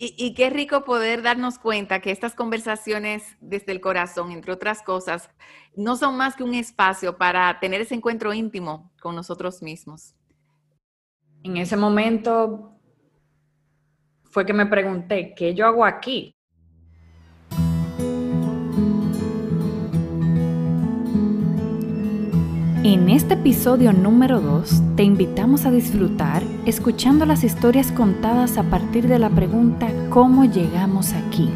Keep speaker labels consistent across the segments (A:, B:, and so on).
A: Y, qué rico poder darnos cuenta que estas conversaciones desde el corazón, entre otras cosas, no son más que un espacio para tener ese encuentro íntimo con nosotros mismos.
B: En ese momento fue que me pregunté, ¿qué yo hago aquí?
C: En este episodio número 2 te invitamos a disfrutar escuchando las historias contadas a partir de la pregunta ¿cómo llegamos aquí?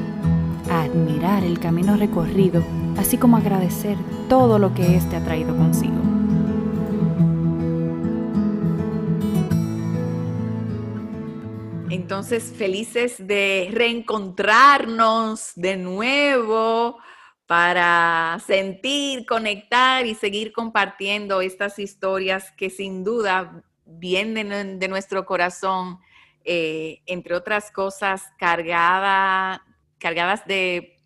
C: A admirar el camino recorrido, así como agradecer todo lo que éste ha traído consigo.
A: Entonces, felices de reencontrarnos de nuevo para sentir, conectar y seguir compartiendo estas historias que sin duda vienen de, nuestro corazón, eh, entre otras cosas, cargadas de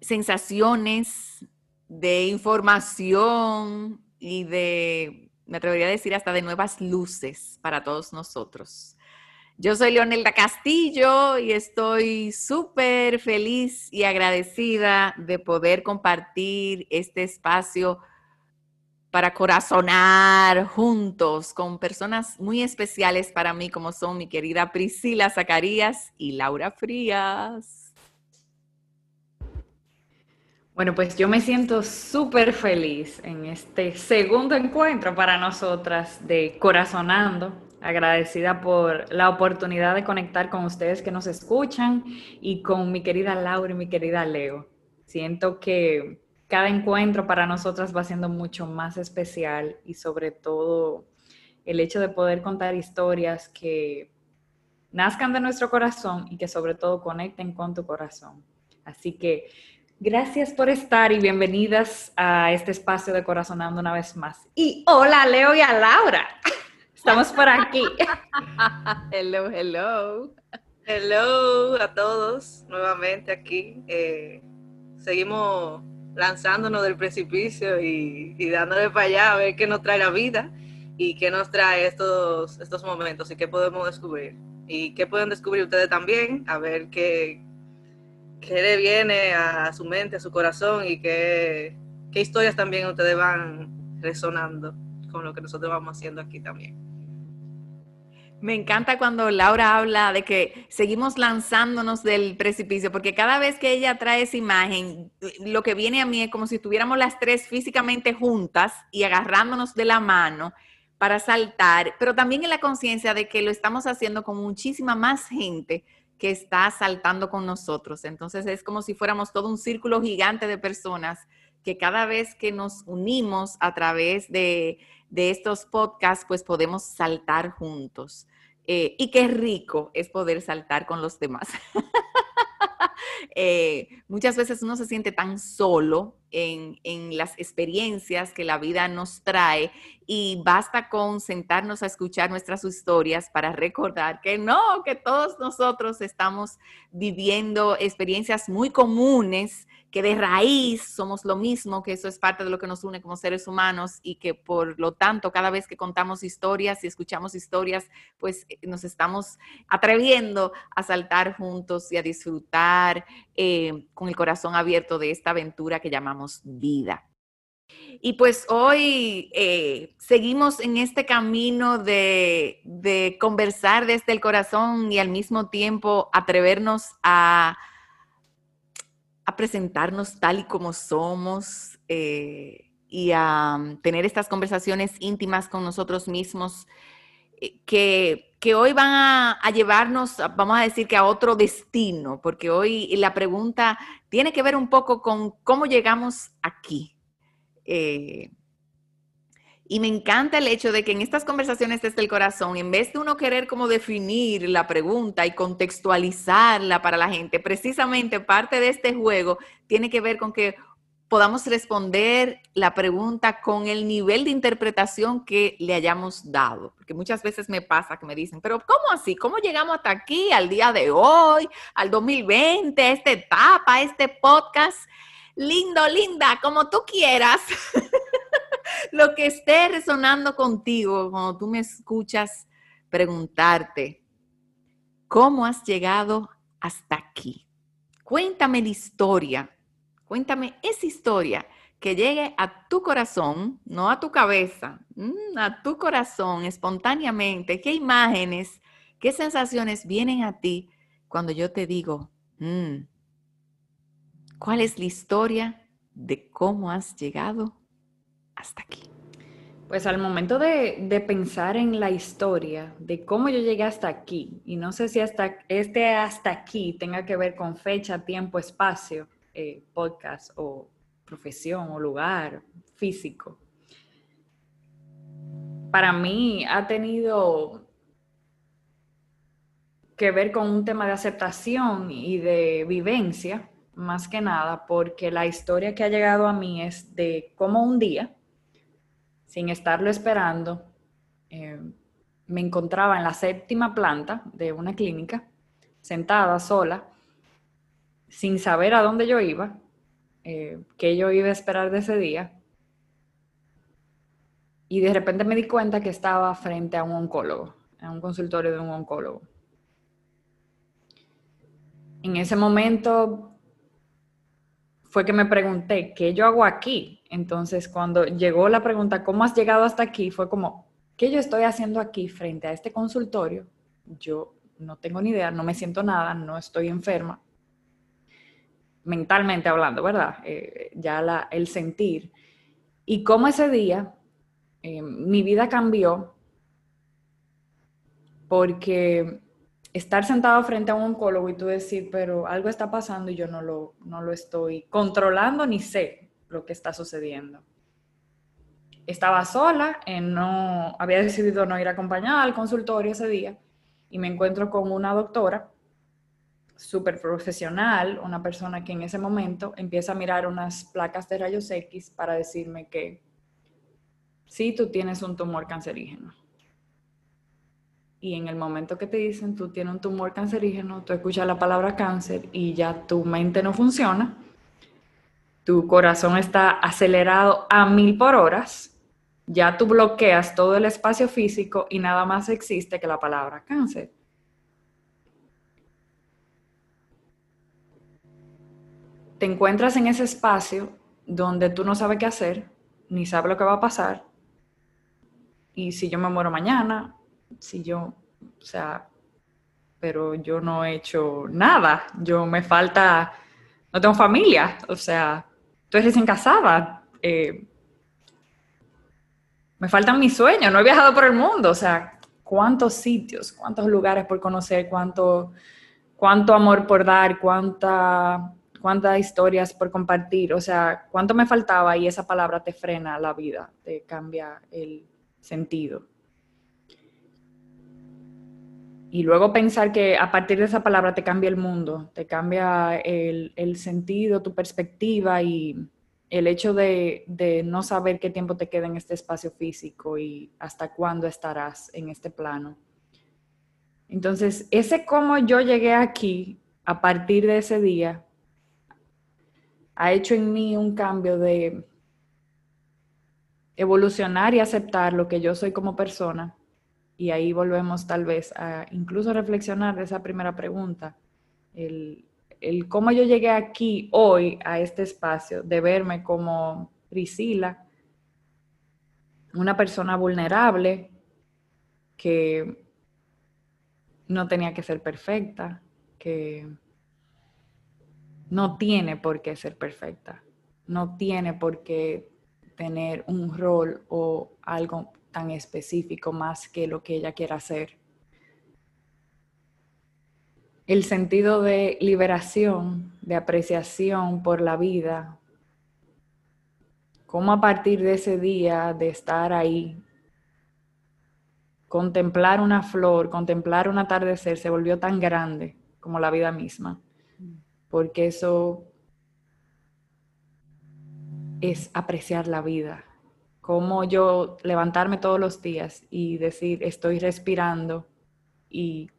A: sensaciones, de información y de, me atrevería a decir, hasta de nuevas luces para todos nosotros. Yo soy Leonelda Castillo y estoy súper feliz y agradecida de poder compartir este espacio para corazonar juntos con personas muy especiales para mí, como son mi querida Priscila Zacarías y Laura Frías.
B: Bueno, pues yo me siento súper feliz en este segundo encuentro para nosotras de Corazonando agradecida por la oportunidad de conectar con ustedes que nos escuchan y con mi querida Laura y mi querida Leo. Siento que cada encuentro para nosotras va siendo mucho más especial y sobre todo el hecho de poder contar historias que nazcan de nuestro corazón y que sobre todo conecten con tu corazón. Así que gracias por estar y bienvenidas a este espacio de Corazonando una vez más. Y hola Leo y a Laura. Estamos por aquí.
A: hello, hello.
D: Hello a todos, nuevamente aquí. Eh, seguimos lanzándonos del precipicio y, dándole para allá a ver qué nos trae la vida y qué nos trae estos, estos momentos y qué podemos descubrir. Y qué pueden descubrir ustedes también, a ver qué, qué le viene a su mente, a su corazón y qué, qué historias también ustedes van resonando con lo que nosotros vamos haciendo aquí también.
A: Me encanta cuando Laura habla de que seguimos lanzándonos del precipicio, porque cada vez que ella trae esa imagen, lo que viene a mí es como si estuviéramos las tres físicamente juntas y agarrándonos de la mano para saltar, pero también en la conciencia de que lo estamos haciendo con muchísima más gente que está saltando con nosotros. Entonces es como si fuéramos todo un círculo gigante de personas que cada vez que nos unimos a través de de estos podcasts, pues podemos saltar juntos. Eh, y qué rico es poder saltar con los demás. Eh, muchas veces uno se siente tan solo en, en, las experiencias que la vida nos trae y basta con sentarnos a escuchar nuestras historias para recordar que no, que todos nosotros estamos viviendo experiencias muy comunes que de raíz somos lo mismo, que eso es parte de lo que nos une como seres humanos y que por lo tanto cada vez que contamos historias y escuchamos historias, pues eh, nos estamos atreviendo a saltar juntos y a disfrutar eh, con el corazón abierto de esta aventura que llamamos vida. Y pues hoy eh, seguimos en este camino de, de conversar desde el corazón y al mismo tiempo atrevernos a a presentarnos tal y como somos eh, y a mm, tener estas conversaciones íntimas con nosotros mismos eh, que, que, hoy van a, llevarnos, vamos a decir que a otro destino, porque hoy la pregunta tiene que ver un poco con cómo llegamos aquí. Eh, y me encanta el hecho de que en estas conversaciones desde el corazón, en vez de uno querer como definir la pregunta y contextualizarla para la gente, precisamente parte de este juego tiene que ver con que podamos responder la pregunta con el nivel de interpretación que le hayamos dado. Porque muchas veces me pasa que me dicen, pero ¿cómo así? ¿Cómo llegamos hasta aquí, al día de hoy, al 2020, a esta etapa, a este podcast? Lindo, linda, como tú quieras. lo que esté resonando contigo cuando tú me escuchas preguntarte, ¿Cómo has llegado hasta aquí? Cuéntame la historia, cuéntame esa historia que llegue a tu corazón, no a tu cabeza, mm, a tu corazón espontáneamente. ¿Qué imágenes, qué sensaciones vienen a ti cuando yo te digo, mm, ¿cuál es la historia de cómo has llegado hasta aquí?
B: Pues al momento de, pensar en la historia de cómo yo llegué hasta aquí, y no sé si hasta este hasta aquí tenga que ver con fecha, tiempo, espacio, eh, podcast o profesión o lugar físico, para mí ha tenido que ver con un tema de aceptación y de vivencia, más que nada, porque la historia que ha llegado a mí es de cómo un día, sin estarlo esperando, eh, me encontraba en la séptima planta de una clínica, sentada sola, sin saber a dónde yo iba, eh, que yo iba a esperar de ese día. Y de repente me di cuenta que estaba frente a un oncólogo, a un consultorio de un oncólogo. En ese momento fue que me pregunté, ¿qué yo hago aquí? Entonces, cuando llegó la pregunta, ¿cómo has llegado hasta aquí? Fue como, ¿qué yo estoy haciendo aquí frente a este consultorio? Yo no tengo ni idea, no me siento nada, no estoy enferma, mentalmente hablando, ¿verdad? Eh, ya la, el sentir. Y cómo ese día eh, mi vida cambió porque estar sentado frente a un oncólogo y tú decir, pero algo está pasando y yo no lo, no lo estoy controlando ni sé lo que está sucediendo. Estaba sola, no, había decidido no ir acompañada al consultorio ese día y me encuentro con una doctora súper profesional, una persona que en ese momento empieza a mirar unas placas de rayos X para decirme que sí, tú tienes un tumor cancerígeno. Y en el momento que te dicen tú tienes un tumor cancerígeno, tú escuchas la palabra cáncer y ya tu mente no funciona, tu corazón está acelerado a mil por horas, ya tú bloqueas todo el espacio físico y nada más existe que la palabra cáncer. te encuentras en ese espacio donde tú no sabes qué hacer, ni sabes lo que va a pasar. Y si yo me muero mañana, si yo, o sea, pero yo no he hecho nada, yo me falta, no tengo familia, o sea, eres recién casada, eh, me faltan mis sueños, no he viajado por el mundo, o sea, cuántos sitios, cuántos lugares por conocer, cuánto, cuánto amor por dar, cuánta cuántas historias por compartir, o sea, cuánto me faltaba y esa palabra te frena la vida, te cambia el sentido. Y luego pensar que a partir de esa palabra te cambia el mundo, te cambia el, sentido, tu perspectiva y el hecho de, de, no saber qué tiempo te queda en este espacio físico y hasta cuándo estarás en este plano. Entonces, ese cómo yo llegué aquí a partir de ese día ha hecho en mí un cambio de evolucionar y aceptar lo que yo soy como persona. Y ahí volvemos tal vez a incluso reflexionar de esa primera pregunta, el, cómo yo llegué aquí hoy a este espacio, de verme como Priscila, una persona vulnerable que no tenía que ser perfecta, que no tiene por qué ser perfecta, no tiene por qué tener un rol o algo tan específico más que lo que ella quiera hacer. El sentido de liberación, de apreciación por la vida, cómo a partir de ese día de estar ahí, contemplar una flor, contemplar un atardecer, se volvió tan grande como la vida misma porque eso es apreciar la vida. Como yo levantarme todos los días y decir, estoy respirando y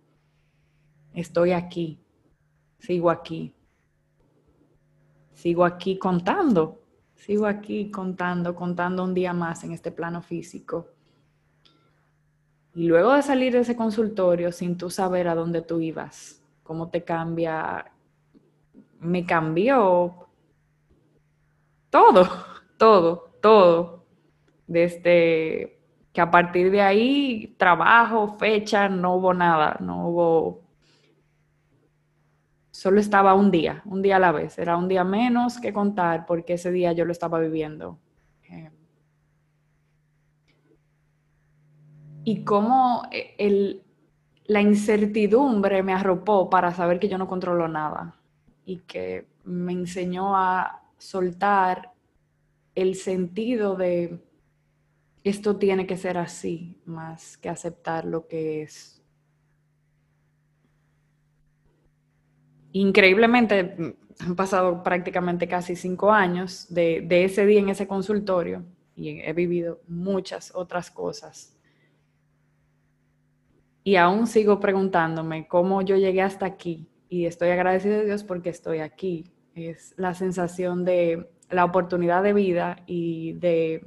B: estoy aquí, sigo aquí, sigo aquí contando, sigo aquí contando, contando un día más en este plano físico. Y luego de salir de ese consultorio sin tú saber a dónde tú ibas, cómo te cambia, me cambió todo, todo, todo. Desde que a partir de ahí, trabajo, fecha, no hubo nada, no hubo... Solo estaba un día, un día a la vez. Era un día menos que contar porque ese día yo lo estaba viviendo. Eh, y cómo eh, el, la incertidumbre me arropó para saber que yo no controlo nada y que me enseñó a soltar el sentido de esto tiene que ser así, más que aceptar lo que es. Increíblemente, han pasado prácticamente casi cinco años de, ese día en ese consultorio y he vivido muchas otras cosas y aún sigo preguntándome cómo yo llegué hasta aquí y estoy agradecida a Dios porque estoy aquí. Es la sensación de la oportunidad de vida y de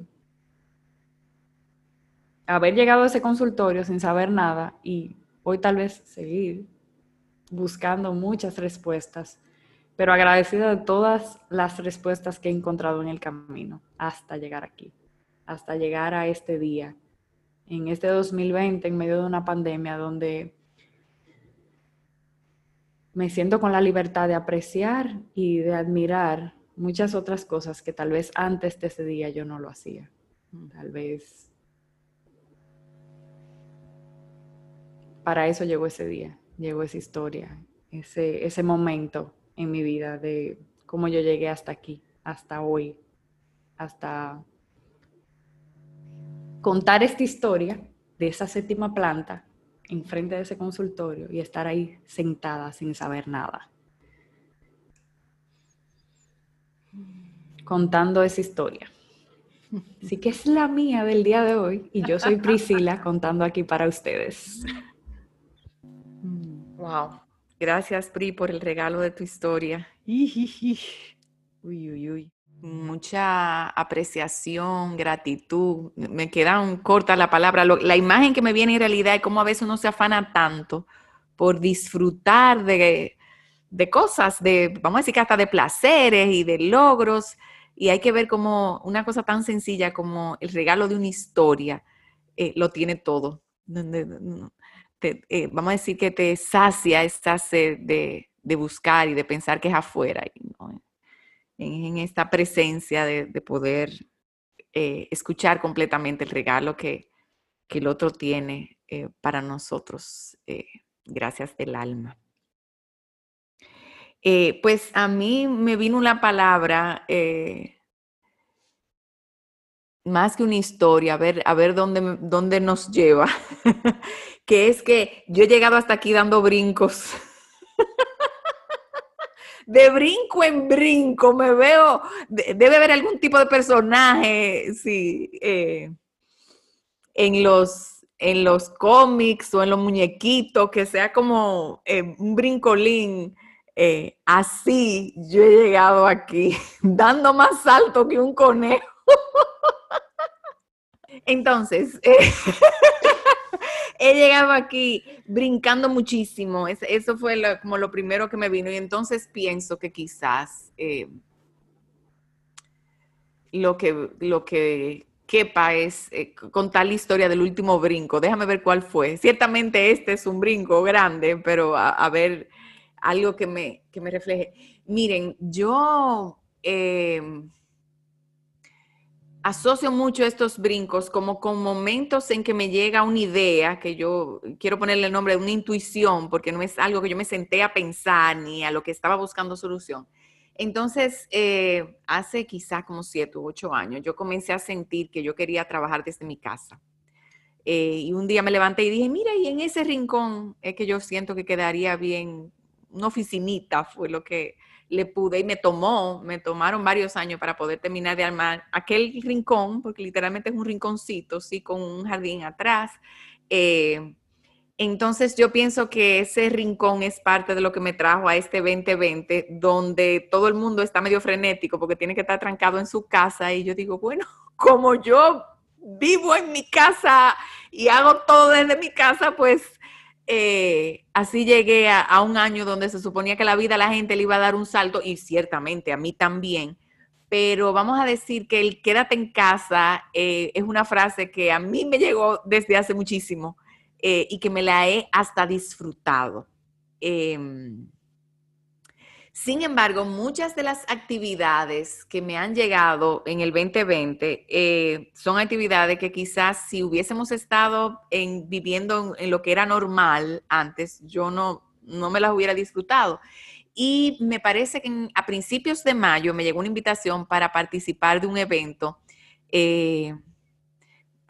B: haber llegado a ese consultorio sin saber nada y hoy tal vez seguir buscando muchas respuestas, pero agradecida de todas las respuestas que he encontrado en el camino hasta llegar aquí, hasta llegar a este día en este 2020, en medio de una pandemia, donde me siento con la libertad de apreciar y de admirar muchas otras cosas que tal vez antes de ese día yo no lo hacía. Tal vez para eso llegó ese día, llegó esa historia, ese, ese momento en mi vida de cómo yo llegué hasta aquí, hasta hoy, hasta contar esta historia de esa séptima planta enfrente de ese consultorio y estar ahí sentada sin saber nada. Contando esa historia. Así que es la mía del día de hoy y yo soy Priscila contando aquí para ustedes.
A: Wow. Gracias, Pri, por el regalo de tu historia. Uy, uy, uy mucha apreciación, gratitud. Me queda corta la palabra. la imagen que me viene en realidad es cómo a veces uno se afana tanto por disfrutar de, cosas, de, vamos a decir que hasta de placeres y de logros. Y hay que ver como una cosa tan sencilla como el regalo de una historia eh, lo tiene todo. Eh, vamos a decir que te sacia esta sed de, buscar y de pensar que es afuera en, esta presencia de, poder eh, escuchar completamente el regalo que, el otro tiene eh, para nosotros, gracias del alma. pues a mí me vino una palabra, más que una historia, a ver, a ver dónde, dónde nos lleva, que es que yo he llegado hasta aquí dando brincos. de brinco en brinco, me veo, debe haber algún tipo de personaje, sí, eh, en los, en los cómics o en los muñequitos, que sea como eh, un brincolín. Eh, así yo he llegado aquí, dando más salto que un conejo. Entonces, he llegado aquí brincando muchísimo. eso fue como lo primero que me vino. Y entonces pienso que quizás eh, lo, que, lo que quepa es eh, contar la historia del último brinco. Déjame ver cuál fue. Ciertamente este es un brinco grande, pero a, ver algo que me, que me refleje. Miren, yo... Eh, asocio mucho estos brincos como con momentos en que me llega una idea, que yo quiero ponerle el nombre de una intuición, porque no es algo que yo me senté a pensar ni a lo que estaba buscando solución. Entonces, eh, hace quizás como siete u ocho años, yo comencé a sentir que yo quería trabajar desde mi casa. Eh, y un día me levanté y dije, mira, y en ese rincón es que yo siento que quedaría bien, una oficinita fue lo que, le pude y me tomó, me tomaron varios años para poder terminar de armar aquel rincón, porque literalmente es un rinconcito, sí, con un jardín atrás. Eh, entonces yo pienso que ese rincón es parte de lo que me trajo a este 2020, donde todo el mundo está medio frenético porque tiene que estar trancado en su casa y yo digo, bueno, como yo vivo en mi casa y hago todo desde mi casa, pues eh, así llegué a, un año donde se suponía que la vida a la gente le iba a dar un salto y ciertamente a mí también. Pero vamos a decir que el quédate en casa eh, es una frase que a mí me llegó desde hace muchísimo eh, y que me la he hasta disfrutado. Sin embargo, muchas de las actividades que me han llegado en el 2020 eh, son actividades que quizás si hubiésemos estado en, viviendo en, lo que era normal antes, yo no, no me las hubiera disfrutado. Y me parece que a principios de mayo me llegó una invitación para participar de un evento, eh,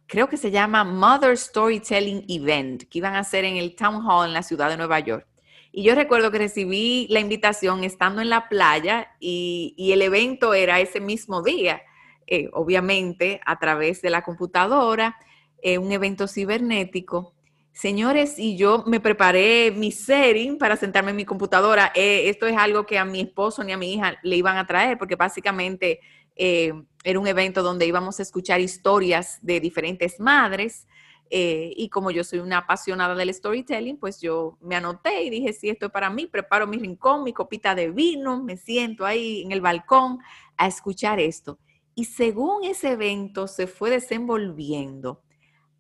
A: creo que se llama Mother Storytelling Event, que iban a hacer en el Town Hall en la ciudad de Nueva York. Y yo recuerdo que recibí la invitación estando en la playa y, el evento era ese mismo día, eh, obviamente a través de la computadora, eh, un evento cibernético. Señores, y yo me preparé mi setting para sentarme en mi computadora. Eh, esto es algo que a mi esposo ni a mi hija le iban a traer, porque básicamente era un evento donde íbamos a escuchar historias de diferentes madres eh, y como yo soy una apasionada del storytelling, pues yo me anoté y dije, sí, esto es para mí, preparo mi rincón, mi copita de vino, me siento ahí en el balcón a escuchar esto. Y según ese evento se fue desenvolviendo,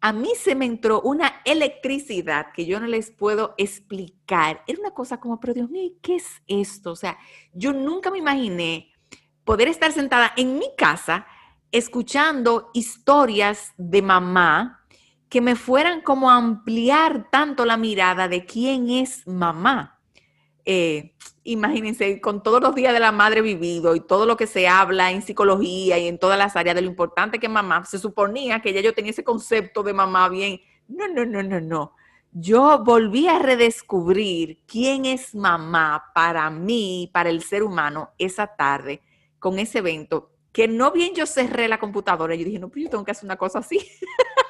A: a mí se me entró una electricidad que yo no les puedo explicar. Era una cosa como, pero Dios mío, ¿qué es esto? O sea, yo nunca me imaginé poder estar sentada en mi casa escuchando historias de mamá, que me fueran como a ampliar tanto la mirada de quién es mamá. Eh, imagínense, con todos los días de la madre vivido y todo lo que se habla en psicología y en todas las áreas de lo importante que mamá, se suponía que ya yo tenía ese concepto de mamá bien. No, no, no, no, no. Yo volví a redescubrir quién es mamá para mí, para el ser humano, esa tarde, con ese evento, que no bien yo cerré la computadora, yo dije, no, pero yo tengo que hacer una cosa así.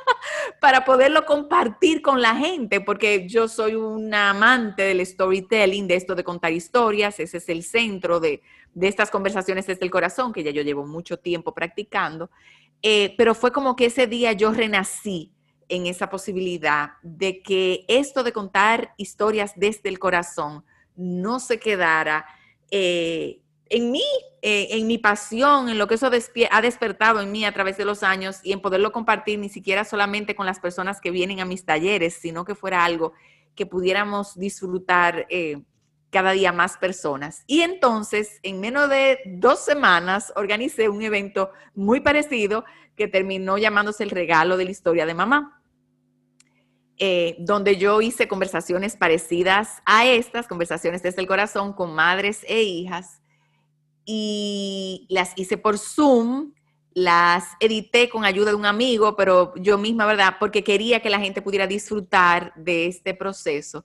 A: para poderlo compartir con la gente, porque yo soy una amante del storytelling, de esto de contar historias, ese es el centro de, estas conversaciones desde el corazón, que ya yo llevo mucho tiempo practicando, eh, pero fue como que ese día yo renací en esa posibilidad de que esto de contar historias desde el corazón no se quedara eh, en mí, eh, en mi pasión, en lo que eso ha despertado en mí a través de los años y en poderlo compartir ni siquiera solamente con las personas que vienen a mis talleres, sino que fuera algo que pudiéramos disfrutar eh, cada día más personas. Y entonces, en menos de dos semanas, organicé un evento muy parecido que terminó llamándose el regalo de la historia de mamá. Eh, donde yo hice conversaciones parecidas a estas, conversaciones desde el corazón con madres e hijas, y las hice por Zoom, las edité con ayuda de un amigo, pero yo misma, ¿verdad? Porque quería que la gente pudiera disfrutar de este proceso.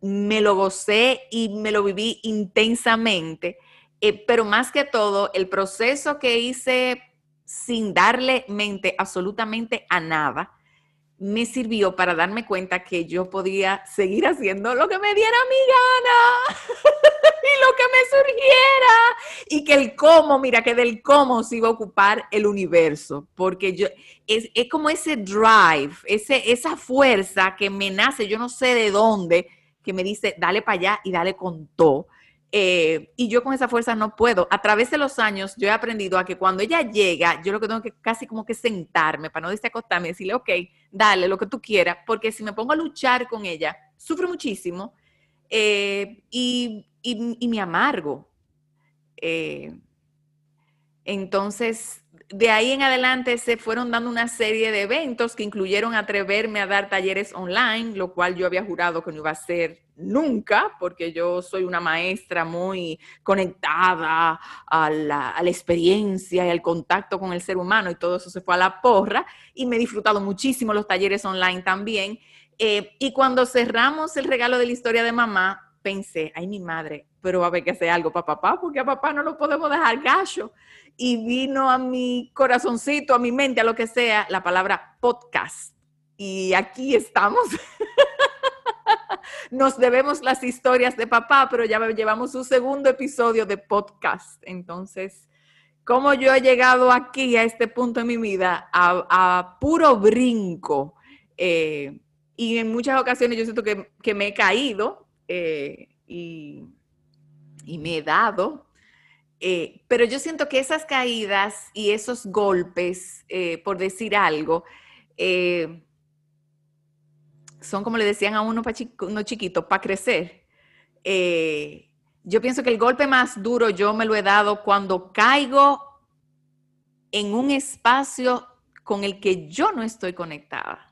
A: Me lo gocé y me lo viví intensamente, eh, pero más que todo, el proceso que hice sin darle mente absolutamente a nada, me sirvió para darme cuenta que yo podía seguir haciendo lo que me diera mi gana y lo que me surgiera y que el cómo, mira, que del cómo se iba a ocupar el universo, porque yo es, es como ese drive, ese, esa fuerza que me nace, yo no sé de dónde, que me dice, dale para allá y dale con todo. Eh, y yo con esa fuerza no puedo. A través de los años yo he aprendido a que cuando ella llega, yo lo que tengo que casi como que sentarme para no decir acostarme y decirle, ok, dale lo que tú quieras, porque si me pongo a luchar con ella, sufro muchísimo eh, y, me amargo. Eh, entonces, de ahí en adelante se fueron dando una serie de eventos que incluyeron atreverme a dar talleres online, lo cual yo había jurado que no iba a hacer nunca, porque yo soy una maestra muy conectada a la, experiencia y al contacto con el ser humano y todo eso se fue a la porra y me he disfrutado muchísimo los talleres online también. Eh, y cuando cerramos el regalo de la historia de mamá, pensé, ay mi madre, pero va a haber que hacer algo para papá, porque a papá no lo podemos dejar gacho y vino a mi corazoncito, a mi mente, a lo que sea, la palabra podcast. Y aquí estamos. Nos debemos las historias de papá, pero ya llevamos un segundo episodio de podcast. Entonces, cómo yo he llegado aquí, a este punto en mi vida, a, puro brinco. Eh, y en muchas ocasiones yo siento que, me he caído eh, y, me he dado. Eh, pero yo siento que esas caídas y esos golpes, por decir algo, son como le decían a uno, uno chiquito, para crecer. Eh, yo pienso que el golpe más duro yo me lo he dado cuando caigo en un espacio con el que yo no estoy conectada.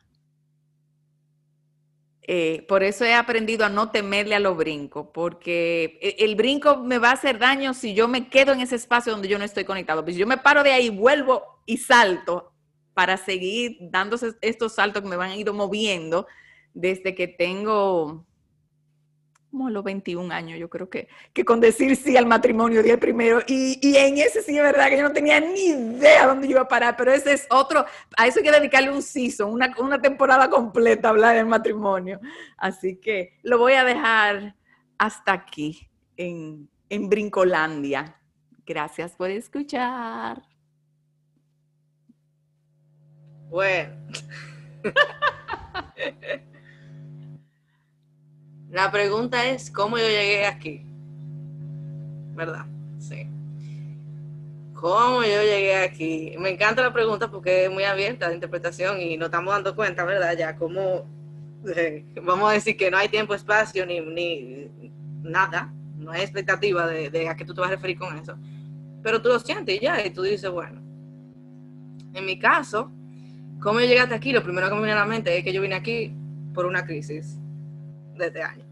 A: Eh, por eso he aprendido a no temerle a los brincos, porque e, el brinco me va a hacer daño si yo me quedo en ese espacio donde yo no estoy conectado. Pues si yo me paro de ahí, vuelvo y salto para seguir dándose estos saltos que me van a ir moviendo desde que tengo como los 21 años, yo creo que, que con decir sí al matrimonio di el primero. Y, y, en ese sí es verdad que yo no tenía ni idea dónde iba a parar, pero ese es otro, a eso hay que dedicarle un season, una, una temporada completa a hablar del matrimonio. Así que lo voy a dejar hasta aquí, en, en Brincolandia. Gracias por escuchar.
D: Bueno. La pregunta es, ¿cómo yo llegué aquí? ¿Verdad? Sí. ¿Cómo yo llegué aquí? Me encanta la pregunta porque es muy abierta de interpretación y nos estamos dando cuenta, ¿verdad? Ya como, eh, vamos a decir que no hay tiempo, espacio, ni, ni nada, no hay expectativa de, de, a qué tú te vas a referir con eso. Pero tú lo sientes y ya, y tú dices, bueno, en mi caso, ¿cómo yo llegué hasta aquí? Lo primero que me viene a la mente es que yo vine aquí por una crisis de este año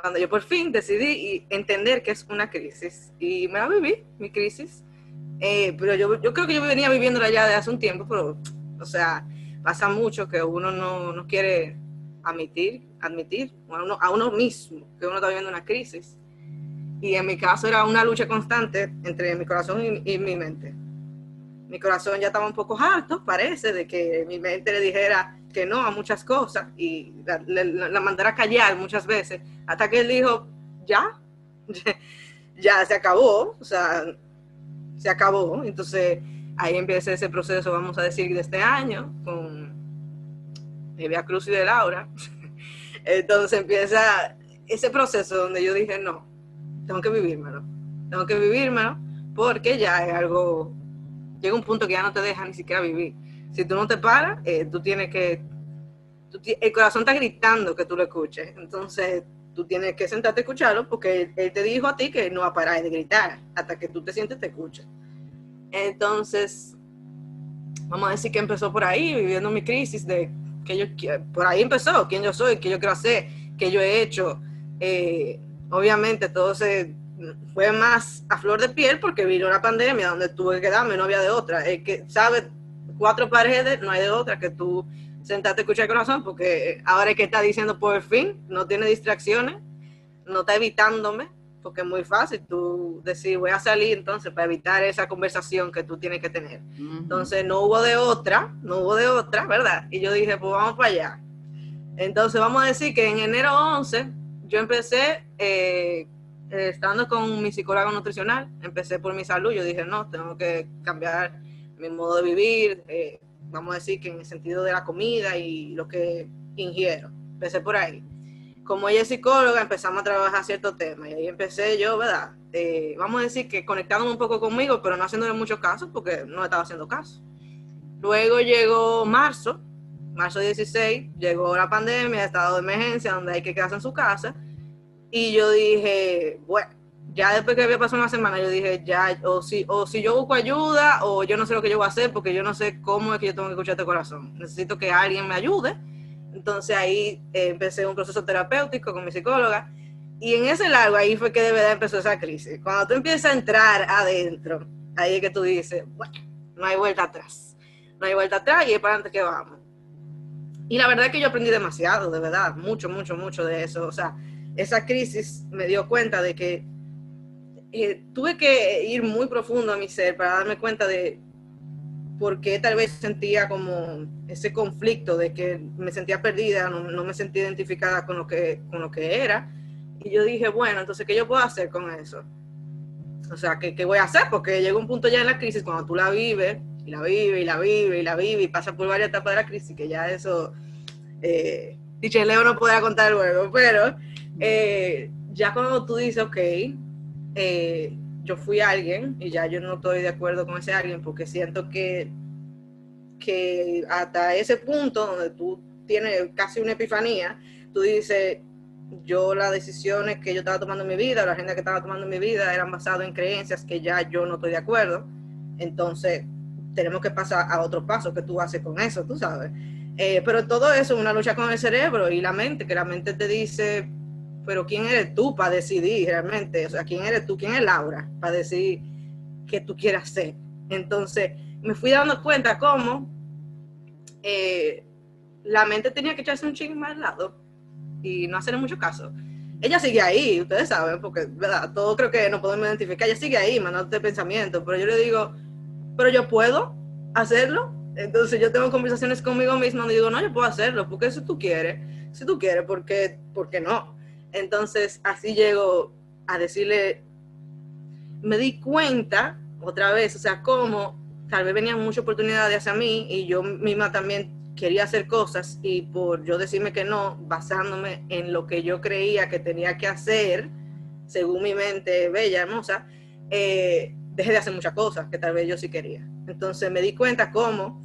D: cuando yo por fin decidí entender que es una crisis. Y me la viví, mi crisis. Eh, pero yo, yo, creo que yo venía viviéndola ya de hace un tiempo, pero, o sea, pasa mucho que uno no, no quiere admitir, admitir a uno, a uno mismo que uno está viviendo una crisis. Y en mi caso era una lucha constante entre mi corazón y, mi mente. Mi corazón ya estaba un poco harto, parece, de que mi mente le dijera, que no a muchas cosas y la, mandara a callar muchas veces, hasta que él dijo, ya, ya se acabó, o sea, se acabó. Entonces ahí empieza ese proceso, vamos a decir, de este año, con Via Cruz y de Laura. Entonces empieza ese proceso donde yo dije, no, tengo que vivírmelo, tengo que vivírmelo, porque ya es algo, llega un punto que ya no te deja ni siquiera vivir si tú no te paras, eh, tú tienes que, el corazón está gritando que tú lo escuches, entonces tú tienes que sentarte a escucharlo porque él, te dijo a ti que no va a parar de gritar hasta que tú te sientes, te escuches. Entonces, vamos a decir que empezó por ahí, viviendo mi crisis de que yo, por ahí empezó, quién yo soy, qué yo quiero hacer, qué yo he hecho. Eh, obviamente todo se fue más a flor de piel porque vino la pandemia donde tuve que quedarme, no había de otra. El que sabe cuatro paredes, no hay de otra que tú sentarte a escuchar el corazón, porque ahora es que está diciendo por fin, no tiene distracciones, no está evitándome, porque es muy fácil tú decir, voy a salir entonces para evitar esa conversación que tú tienes que tener. Entonces no hubo de otra, no hubo de otra, ¿verdad? Y yo dije, pues vamos para allá. Entonces vamos a decir que en enero 11 yo empecé eh, estando con mi psicólogo nutricional, empecé por mi salud, yo dije, no, tengo que cambiar mi modo de vivir, eh, vamos a decir que en el sentido de la comida y lo que ingiero. Empecé por ahí. Como ella es psicóloga, empezamos a trabajar ciertos temas y ahí empecé yo, ¿verdad? Eh, vamos a decir que conectándome un poco conmigo, pero no haciéndole muchos casos porque no estaba haciendo caso. Luego llegó marzo, marzo 16, llegó la pandemia, estado de emergencia, donde hay que quedarse en su casa. Y yo dije, bueno, ya después que había pasado una semana, yo dije, ya, o si, o si yo busco ayuda, o yo no sé lo que yo voy a hacer, porque yo no sé cómo es que yo tengo que escuchar este corazón. Necesito que alguien me ayude. Entonces ahí eh, empecé un proceso terapéutico con mi psicóloga. Y en ese largo, ahí fue que de verdad empezó esa crisis. Cuando tú empiezas a entrar adentro, ahí es que tú dices, bueno, no hay vuelta atrás. No hay vuelta atrás y es para adelante que vamos. Y la verdad es que yo aprendí demasiado, de verdad, mucho, mucho, mucho de eso. O sea, esa crisis me dio cuenta de que eh, tuve que ir muy profundo a mi ser para darme cuenta de por qué tal vez sentía como ese conflicto de que me sentía perdida, no, me sentía identificada con lo, que, con lo que era. Y yo dije, bueno, entonces, ¿qué yo puedo hacer con eso? O sea, ¿qué, ¿qué, voy a hacer? Porque llega un punto ya en la crisis cuando tú la vives, y la vives, y la vives, y la vives, y pasa por varias etapas de la crisis, que ya eso, eh, Leo no podrá contar luego, pero eh, ya cuando tú dices, ok, eh, yo fui alguien, y ya yo no estoy de acuerdo con ese alguien, porque siento que, que hasta ese punto donde tú tienes casi una epifanía, tú dices, yo las decisiones que yo estaba tomando en mi vida, la agenda que estaba tomando en mi vida eran basadas en creencias que ya yo no estoy de acuerdo. Entonces, tenemos que pasar a otro paso que tú haces con eso, tú sabes. Eh, pero todo eso es una lucha con el cerebro y la mente, que la mente te dice, pero ¿quién eres tú para decidir realmente? O sea, ¿quién eres tú? ¿Quién es Laura para decir qué tú quieres hacer? Entonces, me fui dando cuenta cómo eh, la mente tenía que echarse un ching más al lado y no hacerle mucho caso. Ella sigue ahí, ustedes saben, porque, ¿verdad? Todo creo que no podemos identificar. Ella sigue ahí, mandándote pensamiento, pero yo le digo, pero yo puedo hacerlo. Entonces yo tengo conversaciones conmigo misma donde digo, no, yo puedo hacerlo, porque si tú quieres, si tú quieres, ¿por qué, ¿por qué no? Entonces así llego a decirle, me di cuenta otra vez, o sea, cómo tal vez venían muchas oportunidades hacia mí y yo misma también quería hacer cosas y por yo decirme que no, basándome en lo que yo creía que tenía que hacer, según mi mente bella, hermosa, eh, dejé de hacer muchas cosas que tal vez yo sí quería. Entonces me di cuenta cómo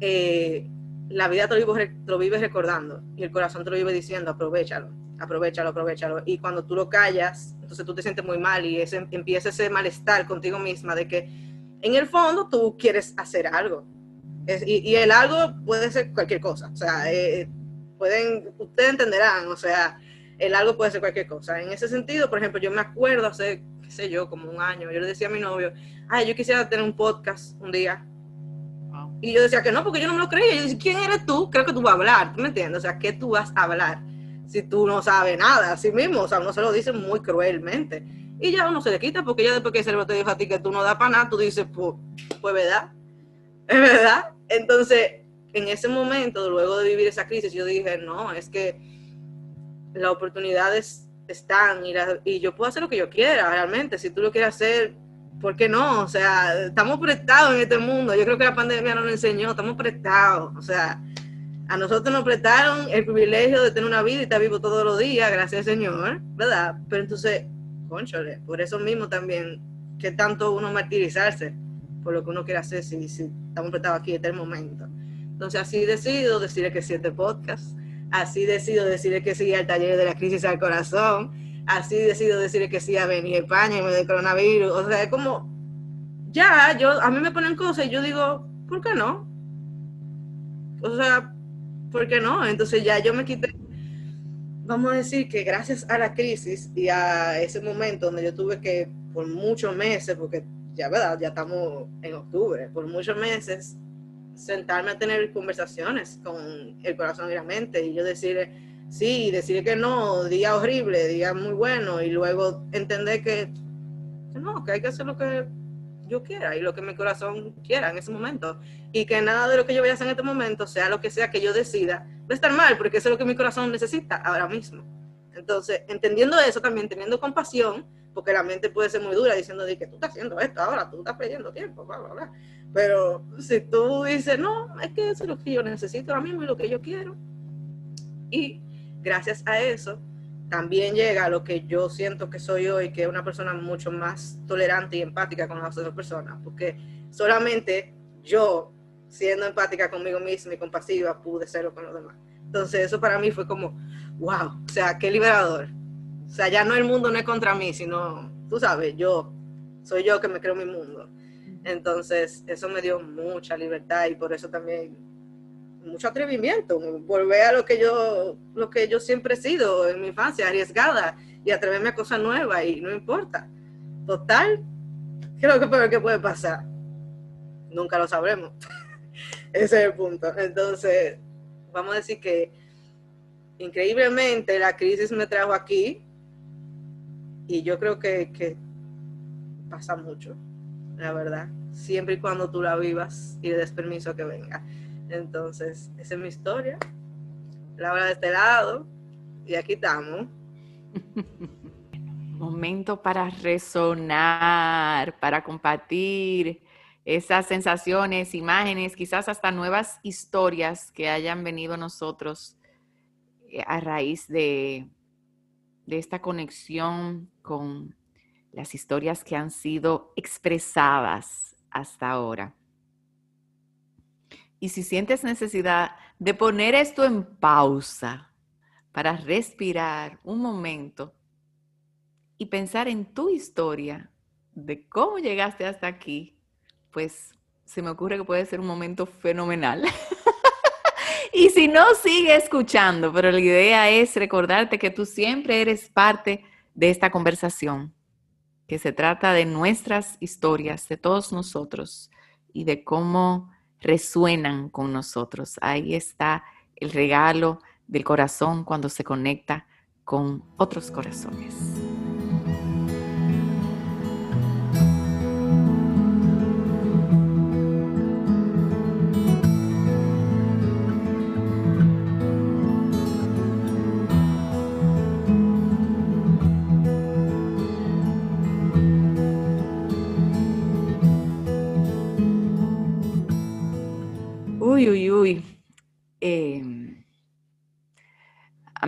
D: eh, la vida te lo, vives, recordando y el corazón te lo vive diciendo, aprovechalo, aprovechalo, aprovechalo. Y cuando tú lo callas, entonces tú te sientes muy mal y ese, empieza ese malestar contigo misma de que en el fondo tú quieres hacer algo y, el algo puede ser cualquier cosa, o sea, eh, pueden, ustedes entenderán, o sea, el algo puede ser cualquier cosa. En ese sentido, por ejemplo, yo me acuerdo hace, qué sé yo, como un año, yo le decía a mi novio, ay, yo quisiera tener un podcast un día. Y yo decía que no, porque yo no me lo creía. Yo decía, ¿quién eres tú? Creo que tú vas a hablar, ¿tú me entiendes? O sea, ¿qué tú vas a hablar? Si tú no sabes nada, así mismo, o sea, uno se lo dice muy cruelmente. Y ya uno se le quita, porque ya después que se te dijo a ti que tú no das para nada, tú dices, pues, pues verdad, es verdad. Entonces, en ese momento, luego de vivir esa crisis, yo dije, no, es que las oportunidades están y, y yo puedo hacer lo que yo quiera, realmente. Si tú lo quieres hacer, ¿por qué no? O sea, estamos prestados en este mundo. Yo creo que la pandemia nos lo enseñó, estamos prestados. O sea, a nosotros nos prestaron el privilegio de tener una vida y estar vivo todos los días, gracias Señor, ¿verdad? Pero entonces, conchole, por eso mismo también, que tanto uno martirizarse por lo que uno quiere hacer si, si estamos prestados aquí en este momento. Entonces así decido decirle que sí este podcast, así decido decirle que sí al taller de la crisis al corazón, así decido decirle que sí a venir a España y me del coronavirus, o sea, es como, ya, yo, a mí me ponen cosas y yo digo, ¿por qué no? O sea, ¿por qué no? Entonces ya yo me quité, vamos a decir que gracias a la crisis y a ese momento donde yo tuve que, por muchos meses, porque ya verdad, ya estamos en octubre, por muchos meses, sentarme a tener conversaciones con el corazón y la mente y yo decirle sí, decirle que no, día horrible, día muy bueno y luego entender que no, que hay que hacer lo que yo quiera y lo que mi corazón quiera en ese momento y que nada de lo que yo vaya a hacer en este momento, sea lo que sea que yo decida, va a estar mal porque eso es lo que mi corazón necesita ahora mismo. Entonces, entendiendo eso también, teniendo compasión, porque la mente puede ser muy dura diciendo de que tú estás haciendo esto ahora, tú estás perdiendo tiempo, bla, bla, bla. Pero si tú dices, no, es que eso es lo que yo necesito ahora mismo y lo que yo quiero. Y gracias a eso también llega a lo que yo siento que soy hoy, que es una persona mucho más tolerante y empática con las otras personas, porque solamente yo, siendo empática conmigo misma y compasiva, pude serlo con los demás. Entonces eso para mí fue como, wow, o sea, qué liberador, o sea, ya no el mundo no es contra mí, sino, tú sabes, yo, soy yo que me creo mi mundo. Entonces, eso me dio mucha libertad y por eso también mucho atrevimiento, volver a lo que yo, lo que yo siempre he sido en mi infancia, arriesgada y atreverme a cosas nuevas y no importa. Total, ¿qué es lo que peor que puede pasar? Nunca lo sabremos. Ese es el punto. Entonces, vamos a decir que increíblemente la crisis me trajo aquí y yo creo que, pasa mucho, la verdad, siempre y cuando tú la vivas y le des permiso que venga. Entonces, esa es mi historia. La hora de este lado, y aquí estamos.
A: Momento para resonar, para compartir esas sensaciones, imágenes, quizás hasta nuevas historias que hayan venido a nosotros eh, a raíz de, de esta conexión con las historias que han sido expresadas hasta ahora. Y si sientes necesidad de poner esto en pausa para respirar un momento y pensar en tu historia de cómo llegaste hasta aquí, pues se me ocurre que puede ser un momento fenomenal. y si no, sigue escuchando, pero la idea es recordarte que tú siempre eres parte de esta conversación, que se trata de nuestras historias, de todos nosotros y de cómo resuenan con nosotros. Ahí está el regalo del corazón cuando se conecta con otros corazones.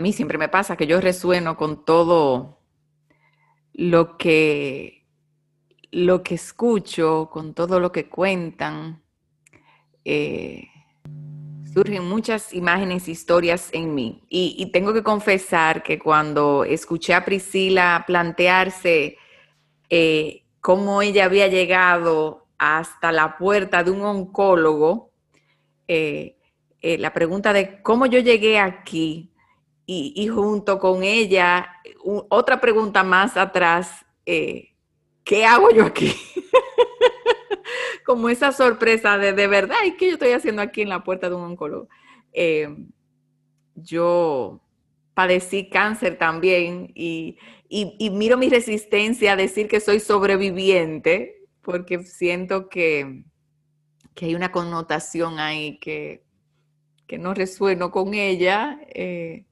A: Mí siempre me pasa que yo resueno con todo lo que, lo que escucho, con todo lo que cuentan. Eh, surgen muchas imágenes, historias en mí. Y, tengo que confesar que cuando escuché a Priscila plantearse eh, cómo ella había llegado hasta la puerta de un oncólogo, eh, la pregunta de cómo yo llegué aquí y, junto con ella, otra pregunta más atrás, eh, ¿qué hago yo aquí? Como esa sorpresa de de verdad, ¿y qué yo estoy haciendo aquí en la puerta de un oncólogo? yo padecí cáncer también y, y, miro mi resistencia a decir que soy sobreviviente porque siento que, que hay una connotación ahí que, que no resueno con ella. Eh,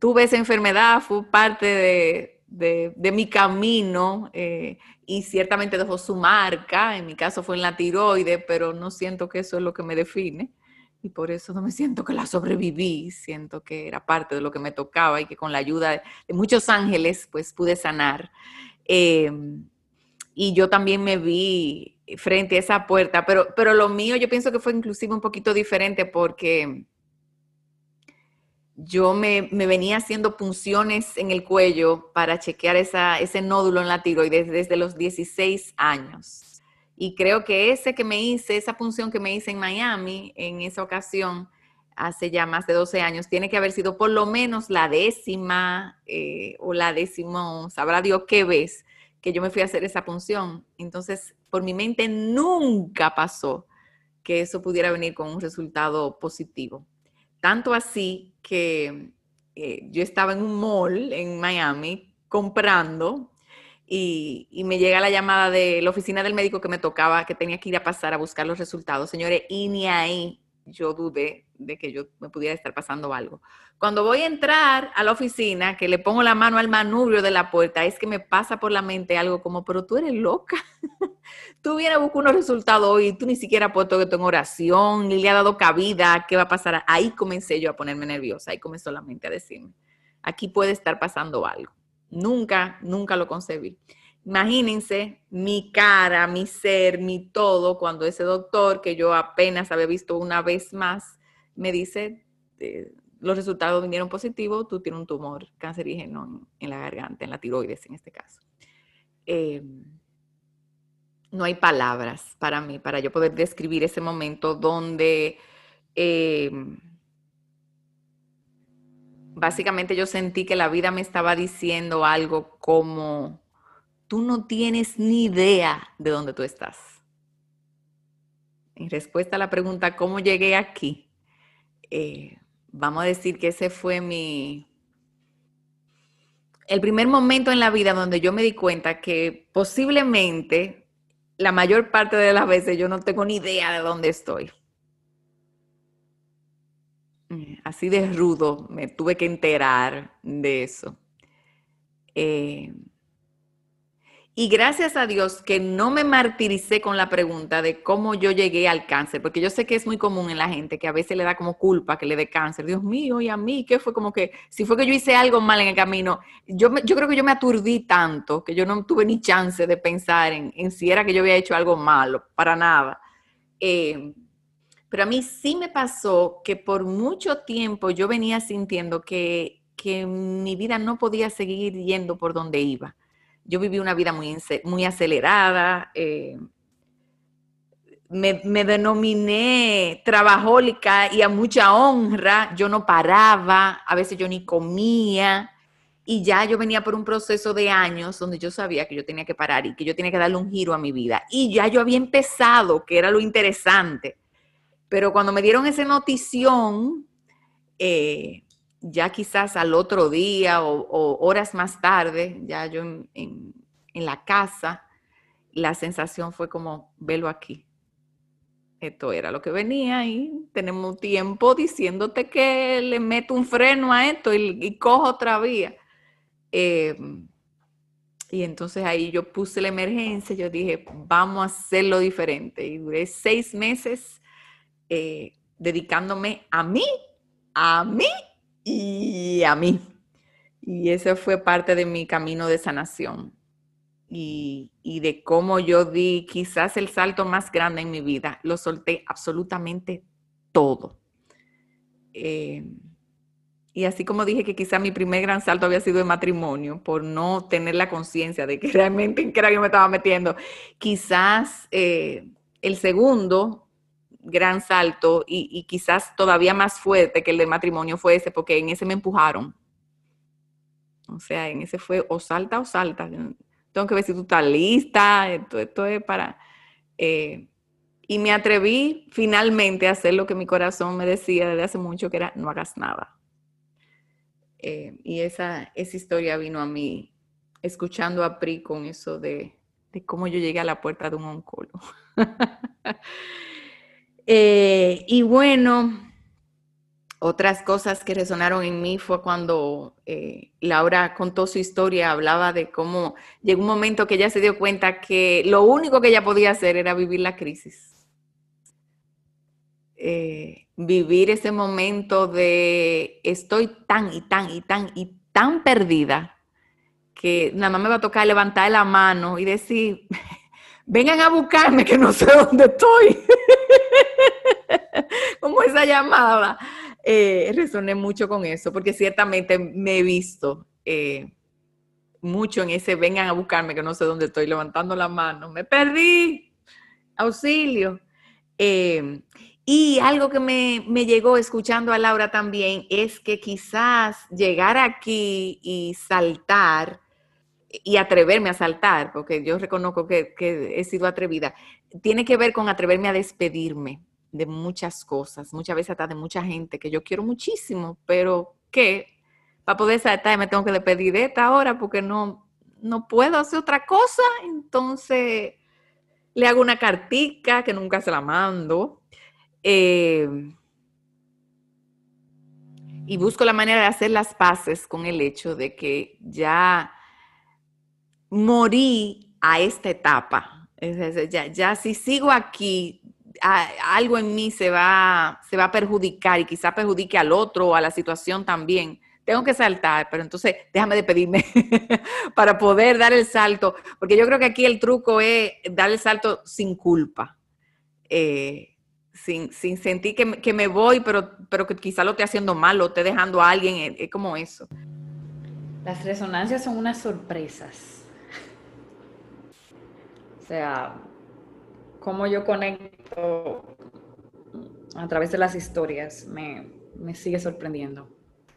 A: tuve esa enfermedad, fue parte de, mi camino eh, y ciertamente dejó su marca. En mi caso fue en la tiroide, pero no siento que eso es lo que me define. Y por eso no me siento que la sobreviví, siento que era parte de lo que me tocaba y que con la ayuda de, muchos ángeles pues pude sanar. Eh, y yo también me vi frente a esa puerta, pero, pero lo mío yo pienso que fue inclusive un poquito diferente porque yo me, venía haciendo punciones en el cuello para chequear ese nódulo en la tiroides desde los 16 años. Y creo que ese que me hice, esa punción que me hice en Miami en esa ocasión, hace ya más de 12 años, tiene que haber sido por lo menos la décima eh, o la décimo, sabrá Dios qué vez que yo me fui a hacer esa punción. Entonces, por mi mente nunca pasó que eso pudiera venir con un resultado positivo. Tanto así que eh, yo estaba en un mall en Miami comprando y, y, me llega la llamada de la oficina del médico que me tocaba, que tenía que ir a pasar a buscar los resultados. Señores, y ni ahí yo dudé de que yo me pudiera estar pasando algo. Cuando voy a entrar a la oficina, que le pongo la mano al manubrio de la puerta, es que me pasa por la mente algo como, pero tú eres loca. tú vienes a buscar unos resultados hoy, tú ni siquiera has puesto esto en oración, ni le ha dado cabida, ¿qué va a pasar? Ahí comencé yo a ponerme nerviosa, ahí comenzó la mente a decirme, aquí puede estar pasando algo. Nunca, nunca lo concebí. Imagínense mi cara, mi ser, mi todo, cuando ese doctor que yo apenas había visto una vez más, me dice, los resultados vinieron positivos, tú tienes un tumor cancerígeno en, la garganta, en la tiroides en este caso. Em, no hay palabras para mí, para yo poder describir ese momento donde em, básicamente yo sentí que la vida me estaba diciendo algo como tú no tienes ni idea de dónde tú estás. En respuesta a la pregunta, ¿cómo llegué aquí? Eh, vamos a decir que ese fue mi... El primer momento en la vida donde yo me di cuenta que posiblemente la mayor parte de las veces yo no tengo ni idea de dónde estoy. Así de rudo me tuve que enterar de eso. Eh, Y gracias a Dios que no me martiricé con la pregunta de cómo yo llegué al cáncer, porque yo sé que es muy común en la gente que a veces le da como culpa que le dé cáncer. Dios mío, y a mí, ¿qué fue como que, si fue que yo hice algo mal en el camino, yo, yo creo que yo me aturdí tanto que yo no tuve ni chance de pensar en, si era que yo había hecho algo malo, para nada. Eh, pero a mí sí me pasó que por mucho tiempo yo venía sintiendo que, que mi vida no podía seguir yendo por donde iba yo viví una vida muy, muy acelerada. Eh, me, me, denominé trabajólica y a mucha honra. Yo no paraba, a veces yo ni comía. Y ya yo venía por un proceso de años donde yo sabía que yo tenía que parar y que yo tenía que darle un giro a mi vida. Y ya yo había empezado, que era lo interesante. Pero cuando me dieron esa notición, eh, ya quizás al otro día o, horas más tarde, ya yo en, la casa, la sensación fue como, velo aquí. Esto era lo que venía y tenemos tiempo diciéndote que le meto un freno a esto y, cojo otra vía. Em, y entonces ahí yo puse la emergencia, yo dije, vamos a hacerlo diferente. Y duré seis meses eh, dedicándome a mí, a mí y a mí. Y ese fue parte de mi camino de sanación y, de cómo yo di quizás el salto más grande en mi vida. Lo solté absolutamente todo. Eh, y así como dije que quizás mi primer gran salto había sido el matrimonio, por no tener la conciencia de que realmente en qué era yo me estaba metiendo, quizás eh, el segundo gran salto y, quizás todavía más fuerte que el del matrimonio fue ese, porque en ese me empujaron. O sea, en ese fue o salta o salta. Tengo que ver si tú estás lista, esto, es para... Eh, y me atreví finalmente a hacer lo que mi corazón me decía desde hace mucho, que era no hagas nada. Eh, y esa, esa historia vino a mí escuchando a Pri con eso de, de cómo yo llegué a la puerta de un oncólogo. Eh, y bueno, otras cosas que resonaron en mí fue cuando eh, Laura contó su historia, hablaba de cómo llegó un momento que ella se dio cuenta que lo único que ella podía hacer era vivir la crisis. Eh, vivir ese momento de estoy tan y tan y tan y tan perdida que nada más me va a tocar levantar la mano y decir, vengan a buscarme que no sé dónde estoy. Como esa llamada. Eh, resoné mucho con eso, porque ciertamente me he visto eh, mucho en ese vengan a buscarme que no sé dónde estoy, levantando la mano. Me perdí. Auxilio. Eh, y algo que me, me, llegó escuchando a Laura también es que quizás llegar aquí y saltar y atreverme a saltar, porque yo reconozco que, he sido atrevida, tiene que ver con atreverme a despedirme de muchas cosas, muchas veces hasta de mucha gente que yo quiero muchísimo, pero que para poder saltar me tengo que despedir de esta hora porque no, no puedo hacer otra cosa, entonces le hago una cartica que nunca se la mando. Eh, y busco la manera de hacer las paces con el hecho de que ya morí a esta etapa. Ya, ya si sigo aquí, algo en mí se va, se va a perjudicar y quizá perjudique al otro o a la situación también. Tengo que saltar, pero entonces déjame despedirme para poder dar el salto, porque yo creo que aquí el truco es dar el salto sin culpa, eh, sin, sentir que, me voy, pero, pero que quizá lo esté haciendo mal o esté dejando a alguien, es como eso.
B: Las resonancias son unas sorpresas sea, cómo yo conecto a través de las historias me, sigue sorprendiendo.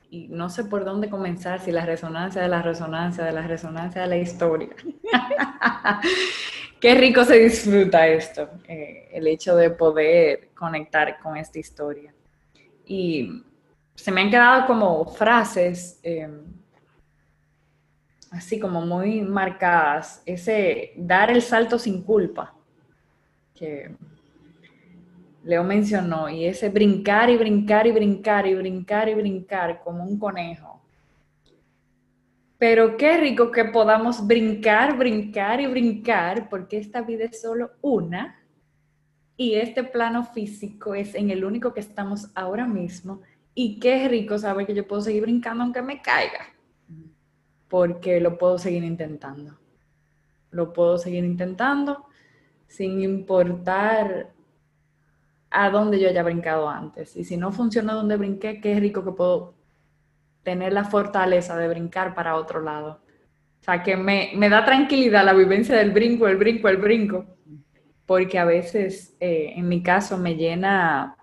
B: Y no sé por dónde comenzar, si la resonancia de la resonancia de la resonancia de la historia. Qué rico se disfruta esto, eh, el hecho de poder conectar con esta historia. Y se me han quedado como frases eh, así como muy marcadas, ese dar el salto sin culpa, que Leo mencionó, y ese brincar y brincar y brincar y brincar y brincar como un conejo. Pero qué rico que podamos brincar, brincar y brincar, porque esta vida es solo una y este plano físico es en el único que estamos ahora mismo. Y qué rico saber que yo puedo seguir brincando aunque me caiga, porque lo puedo seguir intentando. Lo puedo seguir intentando sin importar a dónde yo haya brincado antes. Y si no funciona donde brinqué, qué rico que puedo tener la fortaleza de brincar para otro lado. O sea, que me, me da tranquilidad la vivencia del brinco, el brinco, el brinco, porque a veces, eh, en mi caso, me llena